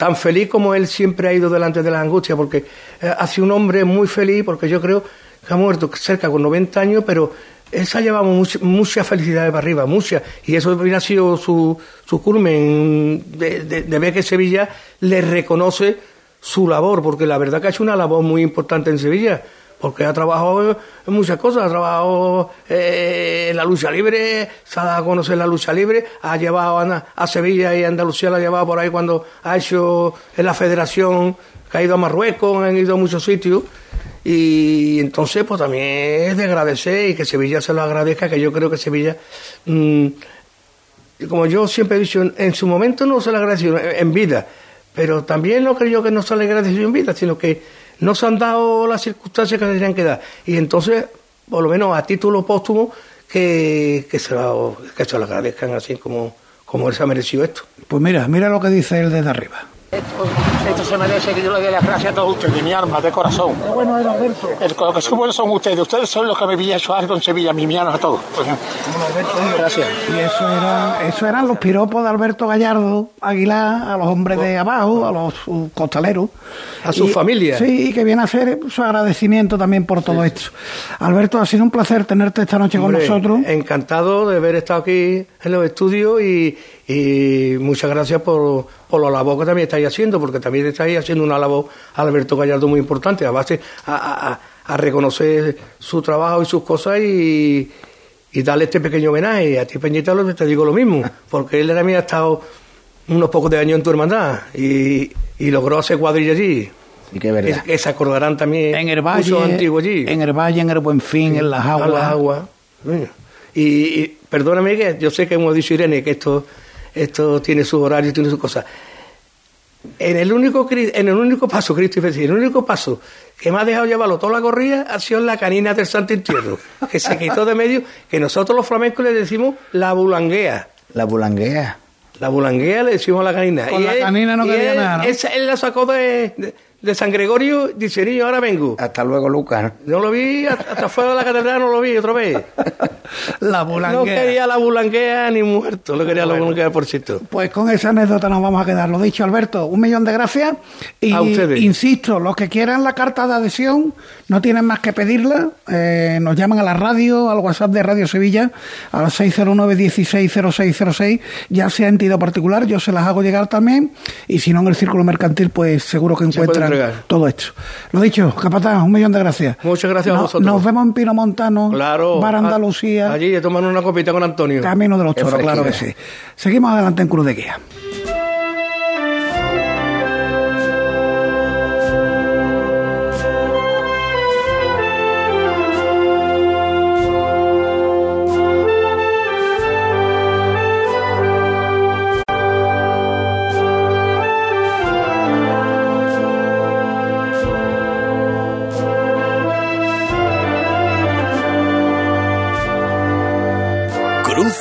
tan feliz como él siempre ha ido delante de la angustia, porque eh, ha sido un hombre muy feliz, porque yo creo que ha muerto cerca con 90 años, pero él se ha llevado mucha, mucha felicidad para arriba, mucha, y eso hubiera sido su, su culmen de- de ver que Sevilla le reconoce su labor, porque la verdad que ha hecho una labor muy importante en Sevilla, porque ha trabajado en muchas cosas, ha trabajado eh, en la lucha libre, se ha dado a conocer la lucha libre, ha llevado a, Sevilla y a Andalucía, la ha llevado por ahí cuando ha hecho en la federación, ha ido a Marruecos, han ido a muchos sitios, y entonces pues también es de agradecer y que Sevilla se lo agradezca, que yo creo que Sevilla... mm, como yo siempre he dicho, en, su momento no se le agradeció en, en vida, pero también no creo yo que no se le agradeció en vida, sino que no se han dado las circunstancias que se tenían que dar. Y entonces, por lo menos a título póstumo, que, se, lo, que se lo agradezcan así como, como él se ha merecido esto. Pues mira, mira lo que dice él desde arriba. Esto se merece que yo le dé las gracias a todos ustedes, de mi alma, de corazón. bueno era Alberto. El, lo que son buenos son ustedes. Ustedes son los que me habían hecho algo en Sevilla, mi hermanos a todos. Pues, gracias. Y eso era, eso eran los piropos de Alberto Gallardo Aguilar a los hombres de abajo, a los costaleros. A su Y- familia. Sí, y que viene a hacer su agradecimiento también por todo esto. Alberto, ha sido un placer tenerte esta noche Hombre, con nosotros. Encantado de haber estado aquí en los estudios y, y muchas gracias por, por la labor que también estáis haciendo, porque también estáis haciendo una labor a Alberto Gallardo muy importante, a base a, a- reconocer su trabajo y sus cosas y, y darle este pequeño homenaje. A ti, Peñita, te digo lo mismo, porque él también ha estado unos pocos de años en tu hermandad y, y logró hacer cuadrilla allí. Y que verdad. Que, que se acordarán también en el valle, antiguos allí. en el valle, en el Buen Fin, en las aguas. las aguas. Y, y perdóname que yo sé que hemos dicho Irene que esto, esto tiene su horario, tiene su cosa. En el único en el único paso, Cristo en el único paso que me ha dejado llevarlo toda la corrida ha sido la canina del Santo Entierro, que se quitó de medio, que nosotros los flamencos le decimos la bulanguea. La bulanguea. La bulanguea le decimos a la canina. Con la canina no y quería él, nada, ¿no? esa- él la sacó de, de, de San Gregorio, dice, niño, ahora vengo. Hasta luego, Lucas. No lo vi, hasta fuera de la catedral no lo vi otra vez. La No bulanguea. quería la bulanguea ni muerto, lo quería la bulanguea por cierto. Pues con esa anécdota nos vamos a quedar. Lo dicho, Alberto, un millón de gracias. Y A ustedes. insisto, los que quieran la carta de adhesión no tienen más que pedirla. Eh, nos llaman a la radio, al WhatsApp de Radio Sevilla, a las 609-160606, ya sea entidad particular, yo se las hago llegar también. Y si no en el círculo mercantil, pues seguro que Se encuentran entregar. todo esto. Lo dicho, capataz, un millón de gracias. Muchas gracias a vosotros. Nos vemos en Pino Montano, Claro. Bar a- Andalucía. Allí a tomar una copita con Antonio. Camino de los Toros, claro que sí. Seguimos adelante en Cruz de Guía.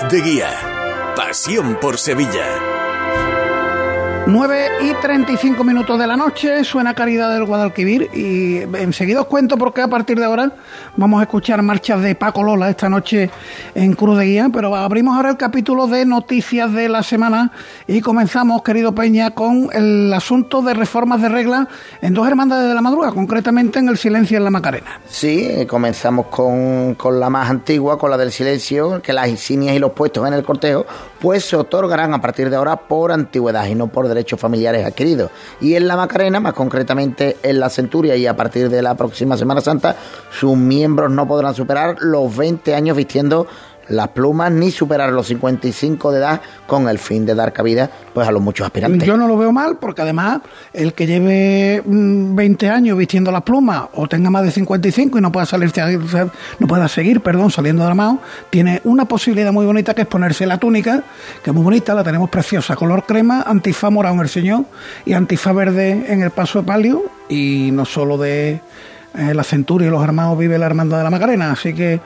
De Guía. Pasión por Sevilla. 9 y 35 minutos de la noche, suena Caridad del Guadalquivir y enseguida os cuento por qué a partir de ahora vamos a escuchar marchas de Paco Lola esta noche en Cruz de Guía, pero abrimos ahora el capítulo de noticias de la semana y comenzamos, querido Peña, con el asunto de reformas de regla en dos hermandades de la madruga, concretamente en el Silencio en la Macarena. Sí, eh, comenzamos con, con la más antigua, con la del silencio, que las insignias y los puestos en el cortejo, pues se otorgarán a partir de ahora por antigüedad y no por derechos familiares adquiridos. Y en la Macarena, más concretamente en la Centuria y a partir de la próxima Semana Santa, sus miembros no podrán superar los 20 años vistiendo las plumas ni superar los 55 de edad con el fin de dar cabida pues a los muchos aspirantes. Yo no lo veo mal porque además el que lleve mm, 20 años vistiendo las plumas o tenga más de 55 y no pueda salir no pueda seguir, perdón, saliendo de armado, tiene una posibilidad muy bonita que es ponerse la túnica, que es muy bonita, la tenemos preciosa, color crema, antifaz morado en el señor y antifaz verde en el paso de palio y no solo de eh, la Centuria y los armados vive la hermandad de la Macarena, así que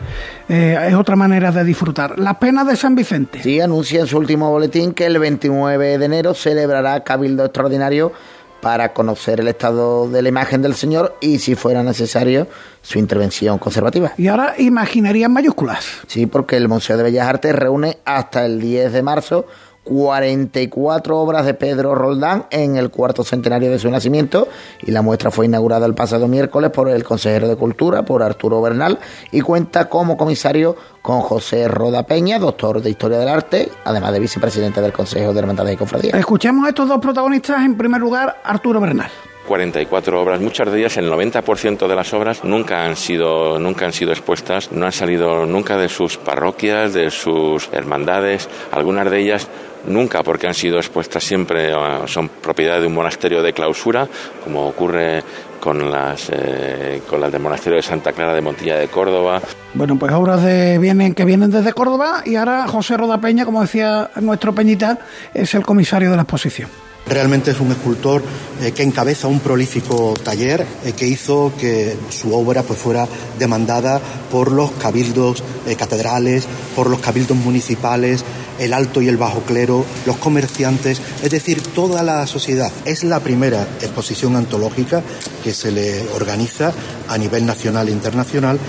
eh, es otra manera de disfrutar. Las penas de San Vicente. Sí, anuncia en su último boletín que el 29 de enero celebrará Cabildo Extraordinario para conocer el estado de la imagen del Señor y, si fuera necesario, su intervención conservativa. Y ahora imaginaría en mayúsculas. Sí, porque el Museo de Bellas Artes reúne hasta el 10 de marzo 44 obras de Pedro Roldán en el cuarto centenario de su nacimiento y la muestra fue inaugurada el pasado miércoles por el consejero de Cultura, por Arturo Bernal, y cuenta como comisario con José Roda Peña, doctor de Historia del Arte, además de vicepresidente del Consejo de Hermandades y Cofradías. Escuchemos a estos dos protagonistas. En primer lugar, Arturo Bernal. 44 obras, muchas de ellas, el 90% de las obras nunca han sido nunca han sido expuestas, no han salido nunca de sus parroquias, de sus hermandades, algunas de ellas nunca porque han sido expuestas siempre uh, son propiedad de un monasterio de clausura, como ocurre con las eh, con las del monasterio de Santa Clara de Montilla de Córdoba. Bueno, pues obras de vienen que vienen desde Córdoba y ahora José Roda Peña, como decía nuestro Peñita, es el comisario de la exposición. Realmente es un escultor eh, que encabeza un prolífico taller eh, que hizo que su obra pues, fuera demandada por los cabildos eh, catedrales, por los cabildos municipales, el alto y el bajo clero, los comerciantes, es decir, toda la sociedad. Es la primera exposición antológica que se le organiza a nivel nacional e internacional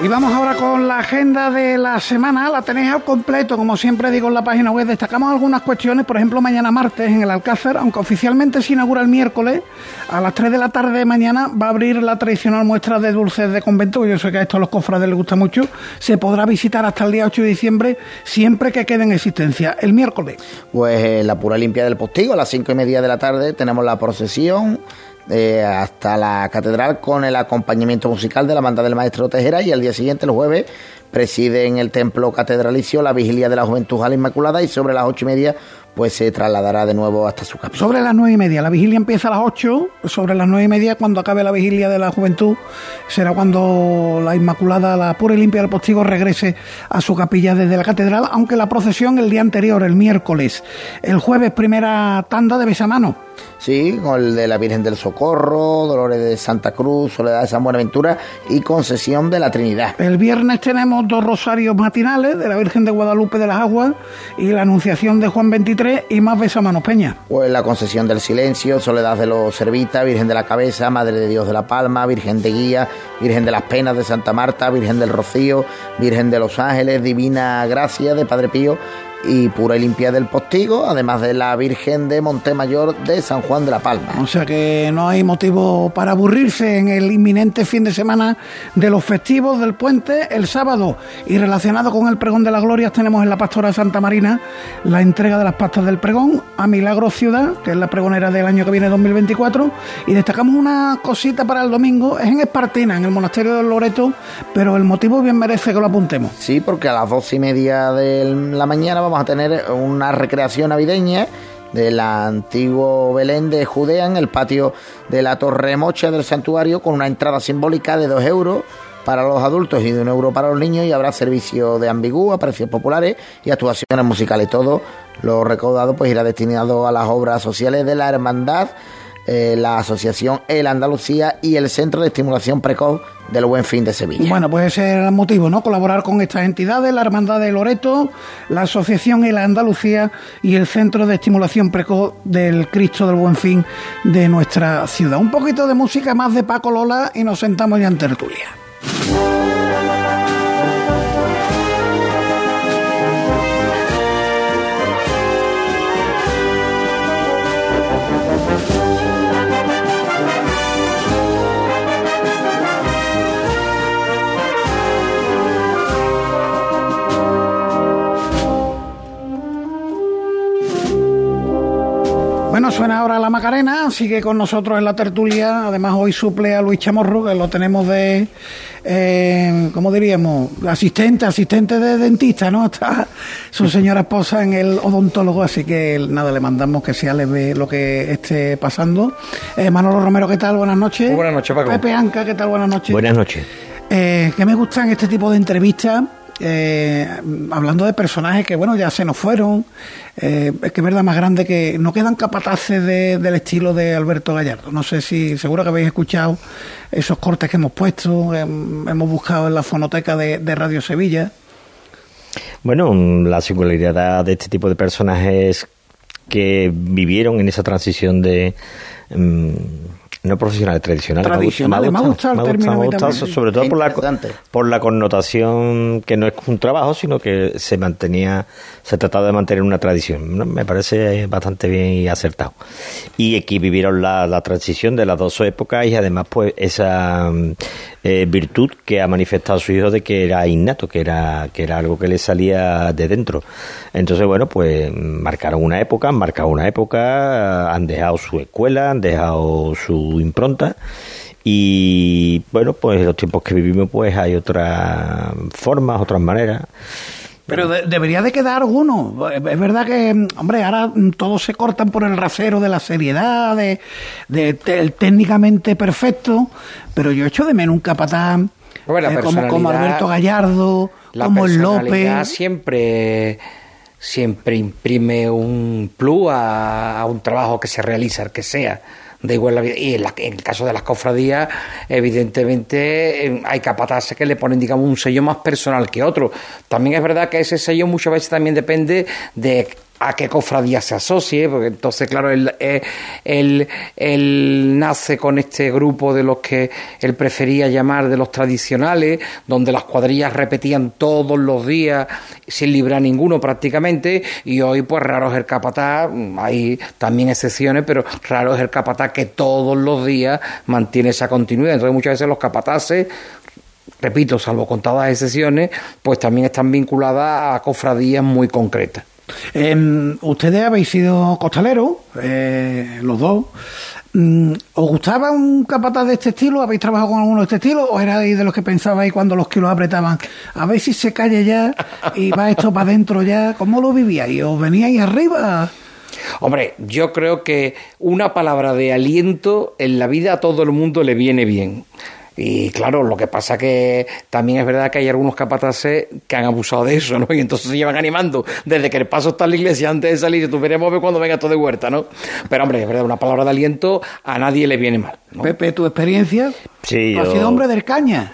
Y vamos ahora con la agenda de la semana. La tenéis al completo, como siempre digo en la página web. Destacamos algunas cuestiones, por ejemplo, mañana martes en el Alcázar, aunque oficialmente se inaugura el miércoles, a las 3 de la tarde de mañana va a abrir la tradicional muestra de dulces de convento, yo sé que a esto a los cofrades les gusta mucho. Se podrá visitar hasta el día 8 de diciembre, siempre que quede en existencia. El miércoles. Pues eh, la pura limpia del postigo, a las cinco y media de la tarde tenemos la procesión eh, hasta la catedral con el acompañamiento musical de la banda del maestro Tejera y al día siguiente, el jueves, preside en el templo catedralicio la vigilia de la Juventud a la Inmaculada y sobre las ocho y media pues se trasladará de nuevo hasta su capilla. Sobre las nueve y media. La vigilia empieza a las 8. Sobre las nueve y media, cuando acabe la vigilia de la juventud, será cuando la Inmaculada, la pura y limpia del postigo, regrese a su capilla desde la catedral, aunque la procesión el día anterior, el miércoles. El jueves, primera tanda de besamano. Sí, con el de la Virgen del Socorro, Dolores de Santa Cruz, Soledad de San Buenaventura y Concesión de la Trinidad. El viernes tenemos dos rosarios matinales de la Virgen de Guadalupe de las Aguas y la Anunciación de Juan 23 y más Manos Peña. Pues la Concesión del Silencio, Soledad de los Servitas, Virgen de la Cabeza, Madre de Dios de la Palma, Virgen de Guía, Virgen de las Penas de Santa Marta, Virgen del Rocío, Virgen de los Ángeles, Divina Gracia de Padre Pío y pura y limpia del Postigo, además de la Virgen de Montemayor de San Juan de la Palma. O sea que no hay motivo para aburrirse en el inminente fin de semana de los festivos del puente el sábado. Y relacionado con el pregón de las glorias tenemos en la Pastora Santa Marina la entrega de las pastas del pregón a Milagro Ciudad, que es la pregonera del año que viene 2024. Y destacamos una cosita para el domingo, es en Espartina, en el monasterio de Loreto, pero el motivo bien merece que lo apuntemos. Sí, porque a las doce y media de la mañana vamos a tener una recreación navideña del antiguo Belén de Judea en el patio de la Torre Mocha del santuario con una entrada simbólica de dos euros para los adultos y de un euro para los niños y habrá servicio de ambigú a precios populares y actuaciones musicales. Todo lo recaudado pues irá destinado a las obras sociales de la hermandad eh, la Asociación El Andalucía y el Centro de Estimulación Precoz del Buen Fin de Sevilla. Bueno, pues ese es el motivo, ¿no? Colaborar con estas entidades, la Hermandad de Loreto, la Asociación El Andalucía y el Centro de Estimulación Precoz del Cristo del Buen Fin de nuestra ciudad. Un poquito de música más de Paco Lola y nos sentamos ya en tertulia. Bueno, suena ahora la Macarena, sigue con nosotros en la tertulia. Además, hoy suple a Luis Chamorro, que lo tenemos de, eh, ¿cómo diríamos? Asistente, asistente de dentista, ¿no? Está su señora esposa en el odontólogo, así que nada, le mandamos que sea leve lo que esté pasando. Eh, Manolo Romero, ¿qué tal? Buenas noches. buenas noches, Paco. Pepe Anca, ¿qué tal? Buenas noches. Buenas noches. Eh, que me gustan este tipo de entrevistas eh, hablando de personajes que, bueno, ya se nos fueron, eh, es que es verdad más grande que no quedan capataces del estilo de Alberto Gallardo. No sé si, seguro que habéis escuchado esos cortes que hemos puesto, em, hemos buscado en la fonoteca de, Radio Sevilla. Bueno, la singularidad de este tipo de personajes que vivieron en esa transición de... No profesionales, tradicionales. Tradicionales, me ha gustado, me ha gustado, me ha sobre todo por la, por la connotación que no es un trabajo, sino que se mantenía, se trataba de mantener una tradición. Me parece bastante bien y acertado. Y aquí vivieron la, la transición de las dos épocas y además pues esa eh, virtud que ha manifestado su hijo de que era innato, que era, que era algo que le salía de dentro. Entonces, bueno, pues marcaron una época, han marcado una época, han dejado su escuela, han dejado su impronta y bueno, pues en los tiempos que vivimos pues hay otras formas, otras maneras. Pero debería de quedar alguno. Es verdad que, hombre, ahora todos se cortan por el rasero de la seriedad, de, de, técnicamente perfecto, pero yo echo de menos un capataz eh, como, como Alberto Gallardo, como el López. siempre siempre imprime un plus a, a, un trabajo que se realiza, el que sea da igual la vida. Y en, el caso de las cofradías, evidentemente eh, hay capataces que le ponen, digamos, un sello más personal que otro. También es verdad que ese sello muchas veces también depende de a qué cofradía se asocie, porque entonces, claro, él, eh, él, él, nace con este grupo de los que él prefería llamar de los tradicionales, donde las cuadrillas repetían todos los días sin librar ninguno prácticamente, y hoy pues raro es el capataz, hay también excepciones, pero raro es el capataz que todos los días mantiene esa continuidad. Entonces muchas veces los capataces repito, salvo contadas excepciones, pues también están vinculadas a cofradías muy concretas. Eh, ustedes habéis sido costaleros, eh, los dos. Mm, ¿Os gustaba un capataz de este estilo? ¿Habéis trabajado con alguno de este estilo? ¿O erais de los que pensabais cuando los kilos apretaban? A ver si se calle ya y va esto para adentro ya. ¿Cómo lo vivíais? ¿Os veníais arriba? Hombre, yo creo que una palabra de aliento en la vida a todo el mundo le viene bien. Y claro, lo que pasa que también es verdad que hay algunos capataces que han abusado de eso, ¿no? Y entonces se llevan animando desde que el paso está en la iglesia antes de salir, tú veremos ver cuando venga todo de huerta, ¿no? Pero hombre, es verdad, una palabra de aliento a nadie le viene mal. Pepe, ¿tu experiencia? Sí, ¿Has yo- sido hombre del caña?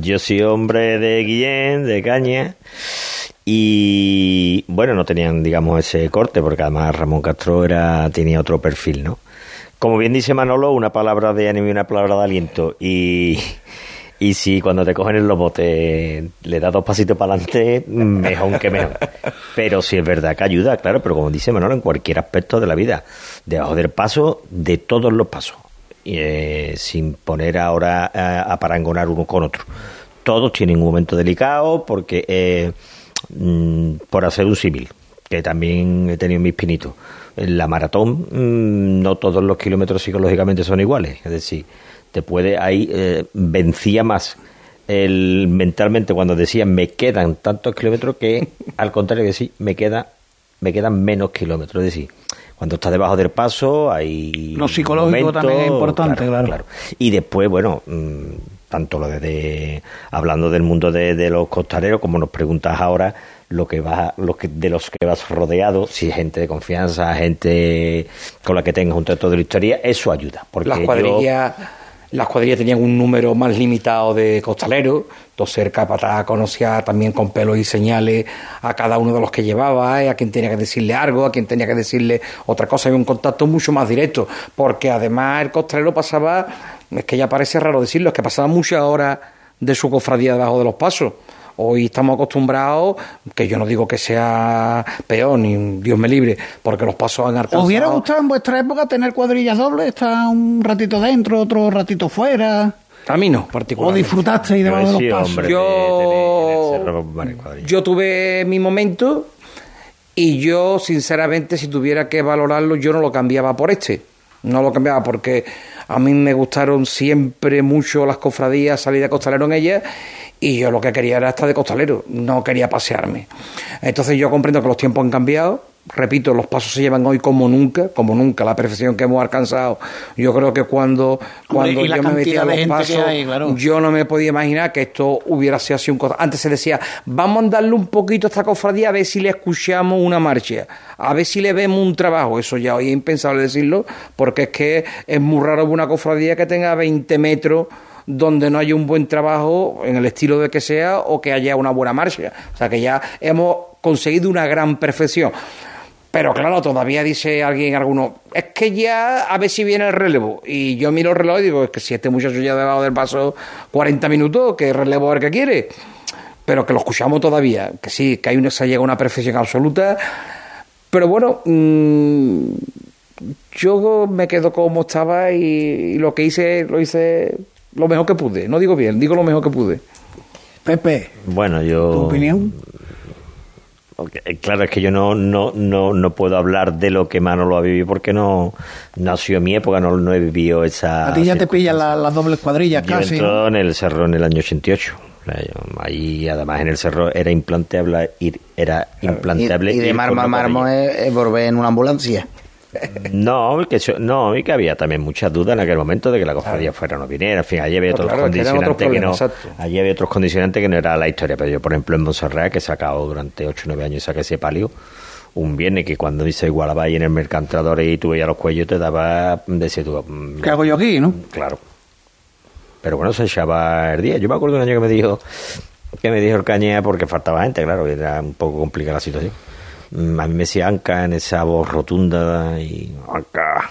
Yo soy hombre de Guillén, de Caña, y bueno, no tenían, digamos, ese corte, porque además Ramón Castro era, tenía otro perfil, ¿no? Como bien dice Manolo, una palabra de ánimo y una palabra de aliento, y, y si cuando te cogen el lobo te le das dos pasitos para adelante, mejor que mejor. Pero sí es verdad que ayuda, claro, pero como dice Manolo, en cualquier aspecto de la vida, debajo del paso, de todos los pasos eh, sin poner ahora a, a parangonar uno con otro. Todos tienen un momento delicado porque, eh, mm, por hacer un símil, que también he tenido mis pinitos, en la maratón mm, no todos los kilómetros psicológicamente son iguales. Es decir, te puede ahí eh, vencía más el mentalmente cuando decía me quedan tantos kilómetros que al contrario que sí me queda me quedan menos kilómetros es decir cuando estás debajo del paso hay Lo psicológico momentos- también es importante, claro. y después bueno mm, tanto lo de, de- hablando del mundo de, de los costaleros como nos preguntas ahora lo que vas lo que de los que vas rodeado si es gente de confianza gente con la que tengas un trato de la historia eso ayuda porque Las yo- cuadrillas, las cuadrillas tenían un número más limitado de costaleros, entonces el capataz conocía también con pelos y señales a cada uno de los que llevaba, eh, a quien tenía que decirle algo, a quien tenía que decirle otra cosa, había un contacto mucho más directo, porque además el costalero pasaba, es que ya parece raro decirlo, es que pasaba muchas horas de su cofradía debajo de los pasos. Hoy estamos acostumbrados, que yo no digo que sea peor, ni Dios me libre, porque los pasos han ¿Os alcanzado... hubiera gustado en vuestra época tener cuadrillas dobles? Estar un ratito dentro, otro ratito fuera. A mí no, ¿O particularmente. disfrutasteis debajo de los pasos? yo, yo tuve mi momento y yo, sinceramente, si tuviera que valorarlo, yo no lo cambiaba por este. No lo cambiaba porque a mí me gustaron siempre mucho las cofradías, salir de costalero en ellas y yo lo que quería era estar de costalero, no quería pasearme. Entonces yo comprendo que los tiempos han cambiado. Repito, los pasos se llevan hoy como nunca, como nunca, la perfección que hemos alcanzado. Yo creo que cuando, cuando yo me metía a los pasos, hay, claro. yo no me podía imaginar que esto hubiera sido así un cosa. Antes se decía, vamos a darle un poquito a esta cofradía a ver si le escuchamos una marcha, a ver si le vemos un trabajo. Eso ya hoy es impensable decirlo, porque es que es muy raro una cofradía que tenga 20 metros donde no haya un buen trabajo en el estilo de que sea o que haya una buena marcha. O sea que ya hemos conseguido una gran perfección. Pero claro, todavía dice alguien, alguno, es que ya a ver si viene el relevo. Y yo miro el reloj y digo, es que si este muchacho ya debajo del paso 40 minutos, que relevo a ver qué quiere. Pero que lo escuchamos todavía, que sí, que hay una, se llega a una perfección absoluta. Pero bueno, mm, yo me quedo como estaba y lo que hice, lo hice lo mejor que pude. No digo bien, digo lo mejor que pude. Pepe, Bueno, yo. ¿tu opinión? Eh, Claro, es que yo no, no, no, no puedo hablar de lo que Manolo ha vivido porque no nació en mi época, no, no he vivido esa. A ti ya te pillan la- las dobles cuadrillas Yo casi. entró en el cerro en el año 88. O sea, yo- Ahí, además, en el cerro era implantable ir, era implantable Y, y de mármol a la mármol es, es volver en una ambulancia. No, que no, y que había también muchas dudas en aquel momento de que la cofradía fuera o no viniera. En fin, allí había otros claro, condicionantes que, no. exacto. Allí había otros condicionantes que no era la historia. Pero yo, por ejemplo, en Montserrat, que he sacado durante 8 o 9 años, saqué ese palio. Un viernes que cuando dice igualaba ahí en el mercantador y tú veías los cuellos, te daba. Decía tú. mm, ¿Qué hago yo aquí, no? Claro. Pero bueno, se echaba el día. Yo me acuerdo un año que me dijo que me dijo el cañea porque faltaba gente, claro, era un poco complicada la situación. Mm, A mí me decía Anca en esa voz rotunda y Anca.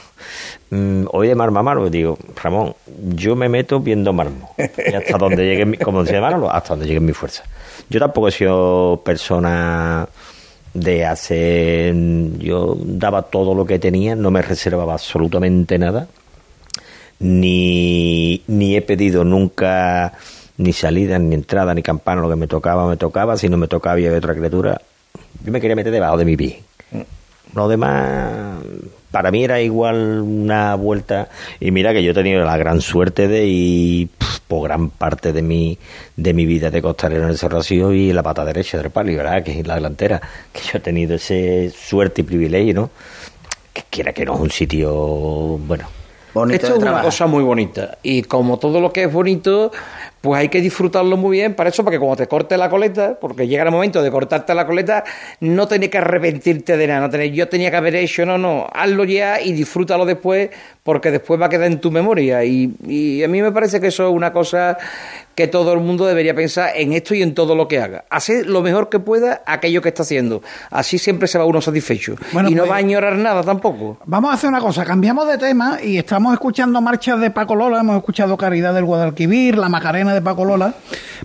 Mm, Hoy de Marma Marmo, digo, Ramón, yo me meto viendo Marmo. Y hasta donde llegue, mi- como decía Manolo, hasta donde llegue mi fuerza. Yo tampoco he sido persona de hacer. Yo daba todo lo que tenía, no me reservaba absolutamente nada ni, ni he pedido nunca ni salida, ni entrada, ni campana, lo que me tocaba, me tocaba, si no me tocaba había otra criatura, yo me quería meter debajo de mi pie. Lo demás, para mí era igual una vuelta, y mira que yo he tenido la gran suerte de ir por gran parte de mi, de mi vida de costalero en el Cerro y en la pata derecha del palio, ¿verdad? Que es la delantera, que yo he tenido ese suerte y privilegio, ¿no? Que quiera que no es un sitio, bueno, Bonito Esto es una cosa muy bonita. Y como todo lo que es bonito, pues hay que disfrutarlo muy bien. Para eso, porque cuando te cortes la coleta, porque llega el momento de cortarte la coleta, no tenés que arrepentirte de nada. No tenés, yo tenía que haber hecho, no, no. Hazlo ya y disfrútalo después, porque después va a quedar en tu memoria. Y, y a mí me parece que eso es una cosa que todo el mundo debería pensar en esto y en todo lo que haga. Hacer lo mejor que pueda aquello que está haciendo. Así siempre se va uno satisfecho. Bueno, y no pues- va a añorar nada tampoco. Vamos a hacer una cosa, cambiamos de tema y estamos escuchando marchas de Paco Lola, hemos escuchado Caridad del Guadalquivir, la Macarena de Paco Lola,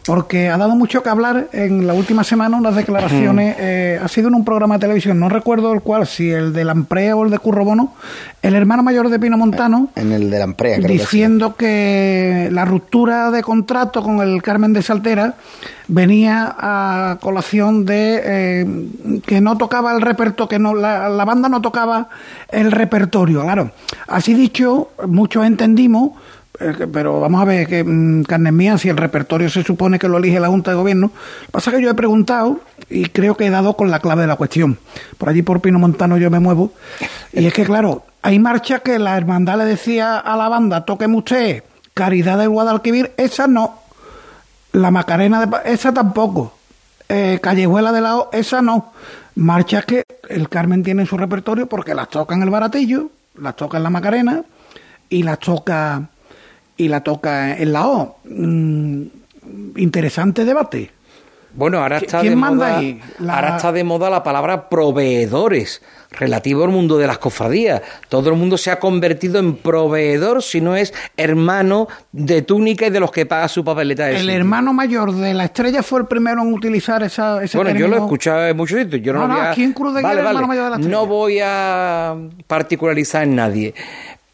porque ha dado mucho que hablar en la última semana unas declaraciones, eh, ha sido en un programa de televisión, no recuerdo el cual, si el de Lamprea o el de Curro Bono, el hermano mayor de Pino Montano, En el de la Amprea, creo que sí. diciendo que la ruptura de contrato con el Carmen de Saltera venía a colación de eh, que no tocaba el repertorio, que no, la, la banda no tocaba el repertorio. Claro, así dicho, muchos entendimos, eh, pero vamos a ver, que mm, carne mía, si el repertorio se supone que lo elige la Junta de Gobierno, lo que pasa es que yo he preguntado y creo que he dado con la clave de la cuestión. Por allí por Pino Montano yo me muevo. Y es que, claro, hay marchas que la hermandad le decía a la banda, tóqueme usted, Caridad del Guadalquivir, esa no. La Macarena, de, esa tampoco. Eh, Callejuela de la O, esa no. Marchas que el Carmen tiene en su repertorio porque las toca en el baratillo, las toca en la Macarena y las toca y la toca en la O. Mm, interesante debate. Bueno, ahora está ¿Quién de moda? La- ahora está de moda la palabra proveedores relativo al mundo de las cofradías. Todo el mundo se ha convertido en proveedor si no es hermano de túnica y de los que paga su papeleta. El sitio. hermano mayor de la estrella fue el primero en utilizar esa, ese Bueno, yo lo he escuchado en muchos sitios. Yo no, No, voy no, a- aquí en Cruz de Guía Vale, el hermano vale. mayor de la estrella. No voy a particularizar en nadie.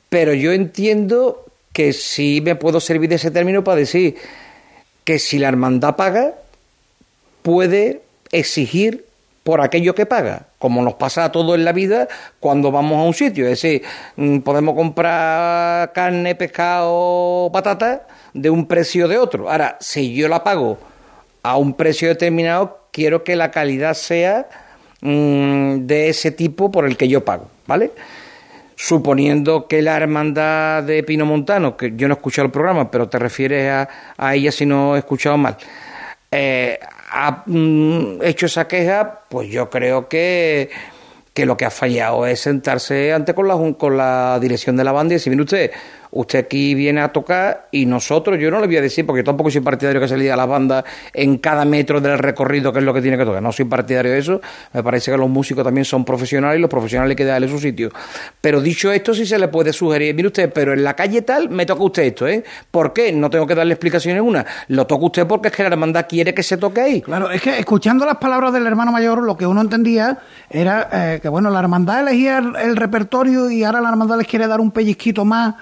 Pero yo entiendo que sí me puedo servir de ese término para decir que si la hermandad paga, puede exigir por aquello que paga, como nos pasa a todos en la vida cuando vamos a un sitio. Es decir, mm, podemos comprar carne, pescado, patata de un precio de otro. Ahora, si yo la pago a un precio determinado, quiero que la calidad sea mm, de ese tipo por el que yo pago, ¿vale? Suponiendo que la hermandad de Pino Montano, que yo no he escuchado el programa, pero te refieres a, a ella si no he escuchado mal, eh, ha mm, hecho esa queja, pues yo creo que, que lo que ha fallado es sentarse ante con la, con la dirección de la banda y decir, mire usted, usted aquí viene a tocar y nosotros, yo no le voy a decir, porque tampoco soy partidario que se le diga a las en cada metro del recorrido que es lo que tiene que tocar, no soy partidario de eso, me parece que los músicos también son profesionales y los profesionales hay que darle su sitio. Pero dicho esto, sí se le puede sugerir, mire usted, pero en la calle tal me toca usted esto, ¿eh? ¿Por qué? No tengo que darle explicaciones una, lo toca usted porque es que la hermandad quiere que se toque ahí. Claro, es que escuchando las palabras del hermano mayor, lo que uno entendía era eh, que, bueno, la hermandad elegía el, el repertorio y ahora la hermandad les quiere dar un pellizquito más,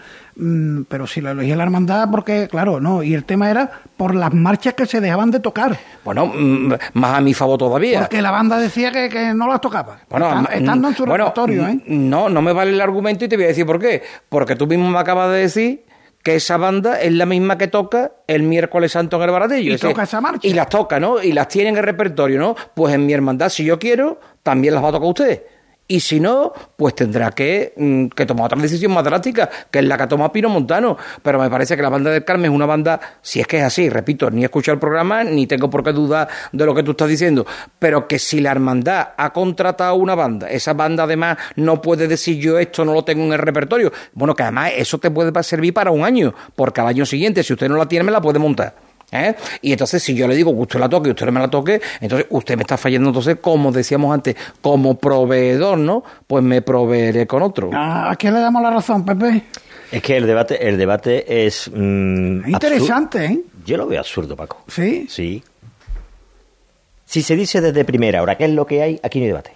pero si lo elegía la hermandad, porque, claro, no, y el tema era por las marchas que se dejaban de tocar, Bueno, mm, más a mi favor todavía. porque la banda decía que, que no las tocaba, Bueno, mm, estando en su bueno, repertorio, ¿eh? mm, No, no me vale el argumento y te voy a decir por qué. Porque tú mismo me acabas de decir que esa banda es la misma que toca el miércoles santo en el baratillo. Y Es toca esa marcha. Y las toca, ¿no? Y las tiene en el repertorio, ¿no? Pues en mi hermandad, si yo quiero, también las va a tocar usted. Y si no, pues tendrá que, mm, que tomar otra decisión más drástica, que es la que ha tomado Pino Montano. Pero me parece que la banda del Carmen es una banda, si es que es así, repito, ni he escuchado el programa, ni tengo por qué dudar de lo que tú estás diciendo, pero que si la hermandad ha contratado una banda, esa banda además no puede decir yo esto no lo tengo en el repertorio. Bueno, que además eso te puede servir para un año, porque al año siguiente, si usted no la tiene, me la puede montar. ¿Eh? Y entonces, si yo le digo que usted la toque y usted no me la toque, entonces usted me está fallando, entonces, como decíamos antes, como proveedor, ¿no? Pues me proveeré con otro. ¿A, a quién le damos la razón, Pepe? Es que el debate, el debate es. mm, Interesante, ¿eh? Yo lo veo absurdo, Paco. Sí. Sí. Si se dice desde primera hora qué es lo que hay, aquí no hay debate.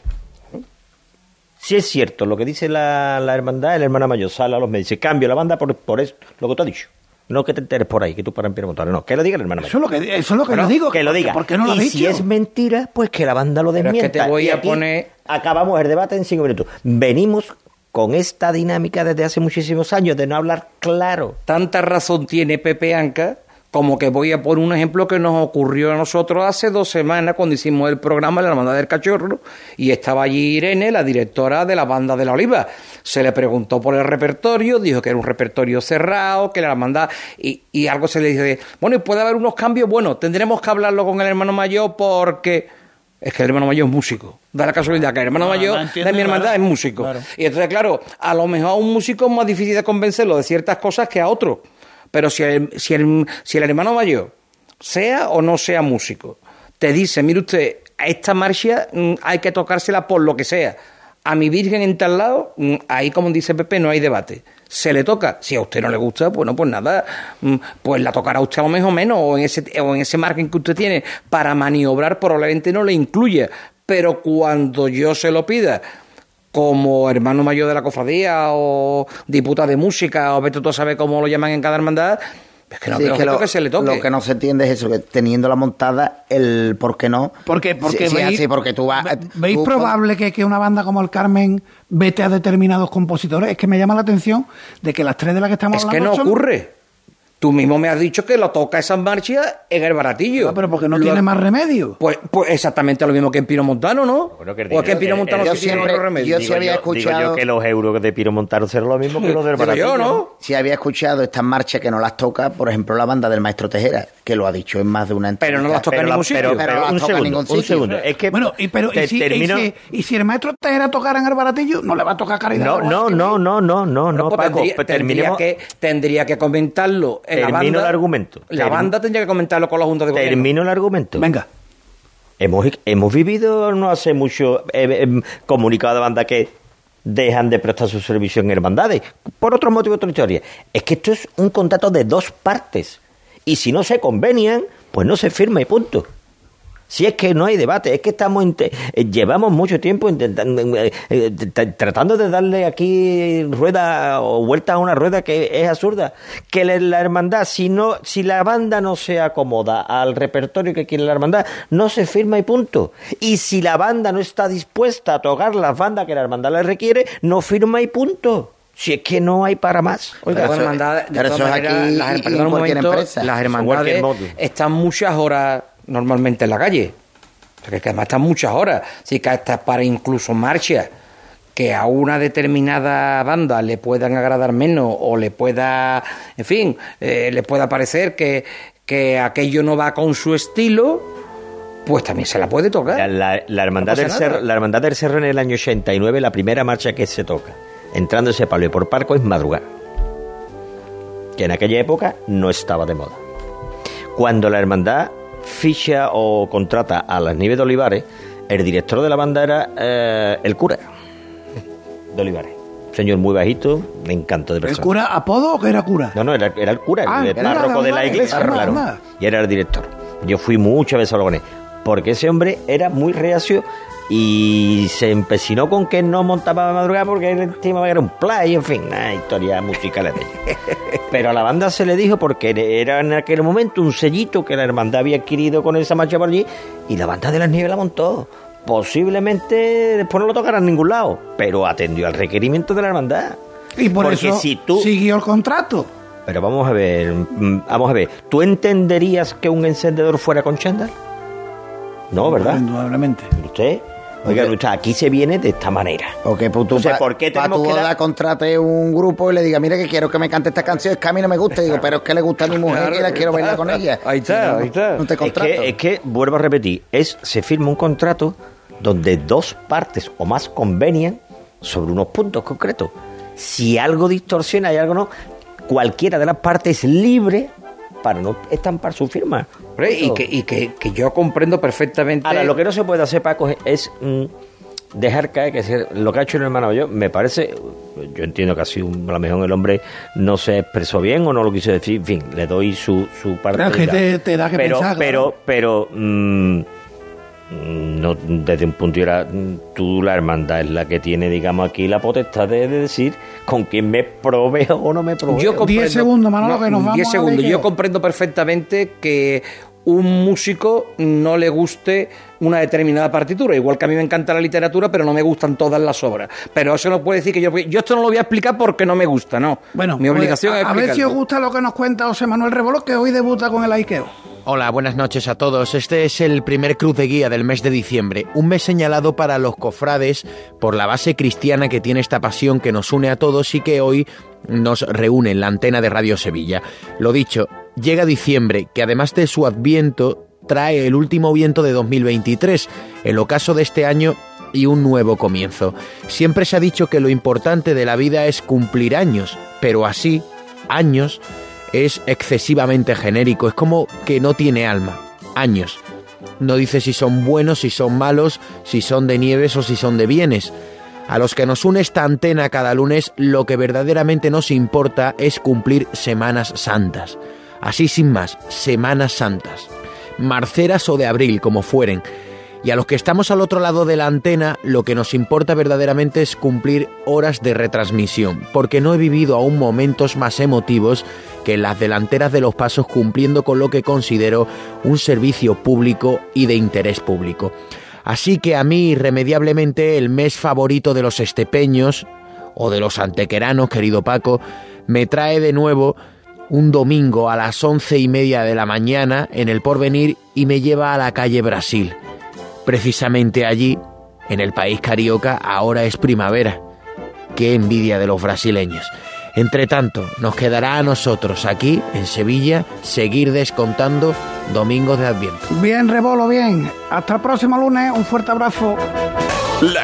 Si es cierto lo que dice la, la hermandad, el hermano mayor sale a los medios y dice, cambio la banda por, por esto, lo que tú has dicho. No que te enteres por ahí, que tú para en Montano. No, que lo diga el hermano Eso es lo que, eso es lo que Bueno, yo digo. que lo diga. ¿Por qué no lo y dicho? si es mentira, pues que la banda lo Pero es que desmienta. te voy Y a poner- Acabamos el debate en cinco minutos. Venimos con esta dinámica desde hace muchísimos años de no hablar claro. Tanta razón tiene Pepe Anca Como que voy a poner un ejemplo que nos ocurrió a nosotros hace dos semanas cuando hicimos el programa de la Hermandad del Cachorro y estaba allí Irene, la directora de la banda de la Oliva. Se le preguntó por el repertorio, dijo que era un repertorio cerrado, que la hermandad y, y algo se le dice, bueno, ¿y puede haber unos cambios? Bueno, tendremos que hablarlo con el hermano mayor porque es que el hermano mayor es músico. Da la casualidad que el hermano Ah, mayor de mi hermandad claro. es músico. Claro. Y entonces, claro, a lo mejor a un músico es más difícil de convencerlo de ciertas cosas que a otro. Pero si el, si el, si el hermano mayor, sea o no sea músico, te dice, mire usted, esta marcha mm, hay que tocársela por lo que sea. A mi virgen en tal lado, mm, ahí como dice Pepe, no hay debate. Se le toca. Si a usted no le gusta, bueno, pues nada, mm, pues la tocará usted a lo mejor menos, o en ese, o en ese margen que usted tiene para maniobrar, probablemente no le incluya. Pero cuando yo se lo pida, como hermano mayor de la cofradía o diputado de música o vete tú a saber cómo lo llaman en cada hermandad, es que no Sí, creo es que, lo, toque, se le toque. lo que no se entiende es eso, que teniendo la montada, el por qué no. Porque, porque Sí, veis, porque tú vas. ¿veis tú- probable que, que una banda como el Carmen vete a determinados compositores? Es que me llama la atención de que las tres de las que estamos Es que hablando no son- ocurre. Tú mismo me has dicho que lo toca esa marcha en el baratillo. pero porque no Lo- tiene más remedio. Pues, pues exactamente lo mismo que en Pino Montano, ¿no? o es que en Pino Montano sí tiene otro remedio. yo sí había Digo escuchado- yo que los euros de Piro Montano serán lo mismo que los del Baratillo. Si había escuchado estas marchas que no las toca, por ejemplo, la banda del Maestro Tejera, que lo ha dicho en más de una entrevista. Pero, la- pero, Pero un no segundo, las toca en ningún un segundo. Es que Bueno, y, pero, te- y, si, y si- y si el maestro Tejera tocara en el baratillo, no le va a tocar caridad. No, no, no, no, no, no, no, Pues Paco. pues que, tendría que comentarlo la Termino banda. el argumento. La banda tendría que comentarlo con la Junta de Gobierno. Termino el argumento. Venga. Hemos, hemos vivido no hace mucho eh, eh, comunicado de banda que dejan de prestar su servicio en hermandades. Por otro motivo, otra historia. Es que esto es un contrato de dos partes. Y si no se convenian, pues no se firma y punto. Si es que no hay debate, es que estamos inte- eh, llevamos mucho tiempo intentando, eh, eh, tratando de darle aquí rueda o vuelta a una rueda que es absurda. Que la, hermandad, si no, si la banda no se acomoda al repertorio que quiere la hermandad, no se firma y punto. Y si la banda no está dispuesta a tocar las bandas que la hermandad le requiere, no firma y punto. Si es que no hay para más. Oiga, de todas hermandades- de todas maneras, las, perdón un momento, las hermandades están muchas horas normalmente en la calle. Porque además están muchas horas. Así que hasta para incluso marchas que a una determinada banda le puedan agradar menos o le pueda, en fin, eh, le pueda parecer que, que aquello no va con su estilo, pues también se la puede tocar. La, la- la hermandad No del Cerro, la Hermandad del Cerro en el año 89, la primera marcha que se toca, entrando ese palo y por parco, es madrugar. Que en aquella época no estaba de moda. Cuando la hermandad ficha o contrata a las Nieves de Olivares, el director de la banda era eh, el cura de Olivares. Señor muy bajito, de encanto de ¿El persona. cura apodo o que era cura? No, no, era, era el cura, Ah, el el cura párroco de la iglesia, claro. Y era el director. Yo fui muchas veces a con él, porque ese hombre era muy reacio y se empecinó con que no montaba madrugada porque él estimaba que era un play, en fin, una historia musical de ella. Pero a la banda se le dijo porque era en aquel momento un sellito que la hermandad había adquirido con esa marcha por allí y la banda de las nieves la montó. Posiblemente después no lo tocará en ningún lado, pero atendió al requerimiento de la hermandad. Y por Porque eso si tú siguió el contrato. pero vamos a ver, mm, vamos a ver. ¿Tú entenderías que un encendedor fuera con chándal? No, ¿verdad? Indudablemente. ¿Usted? Oiga, usted, aquí se viene de esta manera. Porque pues, tú O sea, pa- ¿por qué pa' tu que dar- contrate un grupo y le diga, mire que quiero que me cante esta canción, es que a mí no me gusta, y digo, pero es que le gusta a mi mujer y la quiero bailar con ella. Ahí está, no, ahí está. No te Es contrato. que, es que, vuelvo a repetir, es se firma un contrato donde dos partes o más convenian sobre unos puntos concretos. Si algo distorsiona y algo no, cualquiera de las partes es libre para no estampar su firma. Hombre, y que, y que, que yo comprendo perfectamente. Ahora, lo que no se puede hacer, Paco, es, mm, dejar caer que se- lo que ha hecho el hermano yo me parece, yo entiendo que así un- a lo mejor el hombre no se expresó bien o no lo quiso decir, en fin, le doy su, su parte. Que te- te da que pero, pensar, Pero, pero, mm, no, desde un punto de vista, mm, tú, la hermandad, es la que tiene, digamos, aquí la potestad de, de decir con quién me proveo o no me proveo. Yo comprendo- segundos, Manolo, no, que nos vamos 10 a segundos. Yo comprendo perfectamente que un músico no le guste una determinada partitura. Igual que a mí me encanta la literatura, pero no me gustan todas las obras. Pero eso no puede decir que yo, yo esto no lo voy a explicar porque no me gusta, no. Bueno, mi obligación pues, es a, a ver si os gusta lo que nos cuenta José Manuel Rebolo, que hoy debuta con el Aikeo. Hola, buenas noches a todos. Este es el primer cruz de guía del mes de diciembre, un mes señalado para los cofrades por la base cristiana que tiene esta pasión que nos une a todos y que hoy nos reúne en la antena de Radio Sevilla. Lo dicho, llega diciembre, que además de su adviento trae el último viento de 2023, el ocaso de este año y un nuevo comienzo. Siempre se ha dicho que lo importante de la vida es cumplir años, pero así, años, es excesivamente genérico, es como que no tiene alma. Años. No dice si son buenos, si son malos, si son de nieves o si son de bienes. A los que nos une esta antena cada lunes, lo que verdaderamente nos importa es cumplir Semanas Santas. Así sin más, Semanas Santas. Marceras o de abril, como fueren. Y a los que estamos al otro lado de la antena, lo que nos importa verdaderamente es cumplir horas de retransmisión, porque no he vivido aún momentos más emotivos que las delanteras de los pasos cumpliendo con lo que considero un servicio público y de interés público. Así que a mí irremediablemente el mes favorito de los estepeños, o de los antequeranos, querido Paco, me trae de nuevo un domingo a las once y media de la mañana en el porvenir y me lleva a la calle Brasil. Precisamente allí, en el país carioca, ahora es primavera. Qué envidia de los brasileños. Entre tanto, nos quedará a nosotros aquí, en Sevilla, seguir descontando domingos de Adviento. Bien, Rebolo, bien. Hasta el próximo lunes. Un fuerte abrazo. La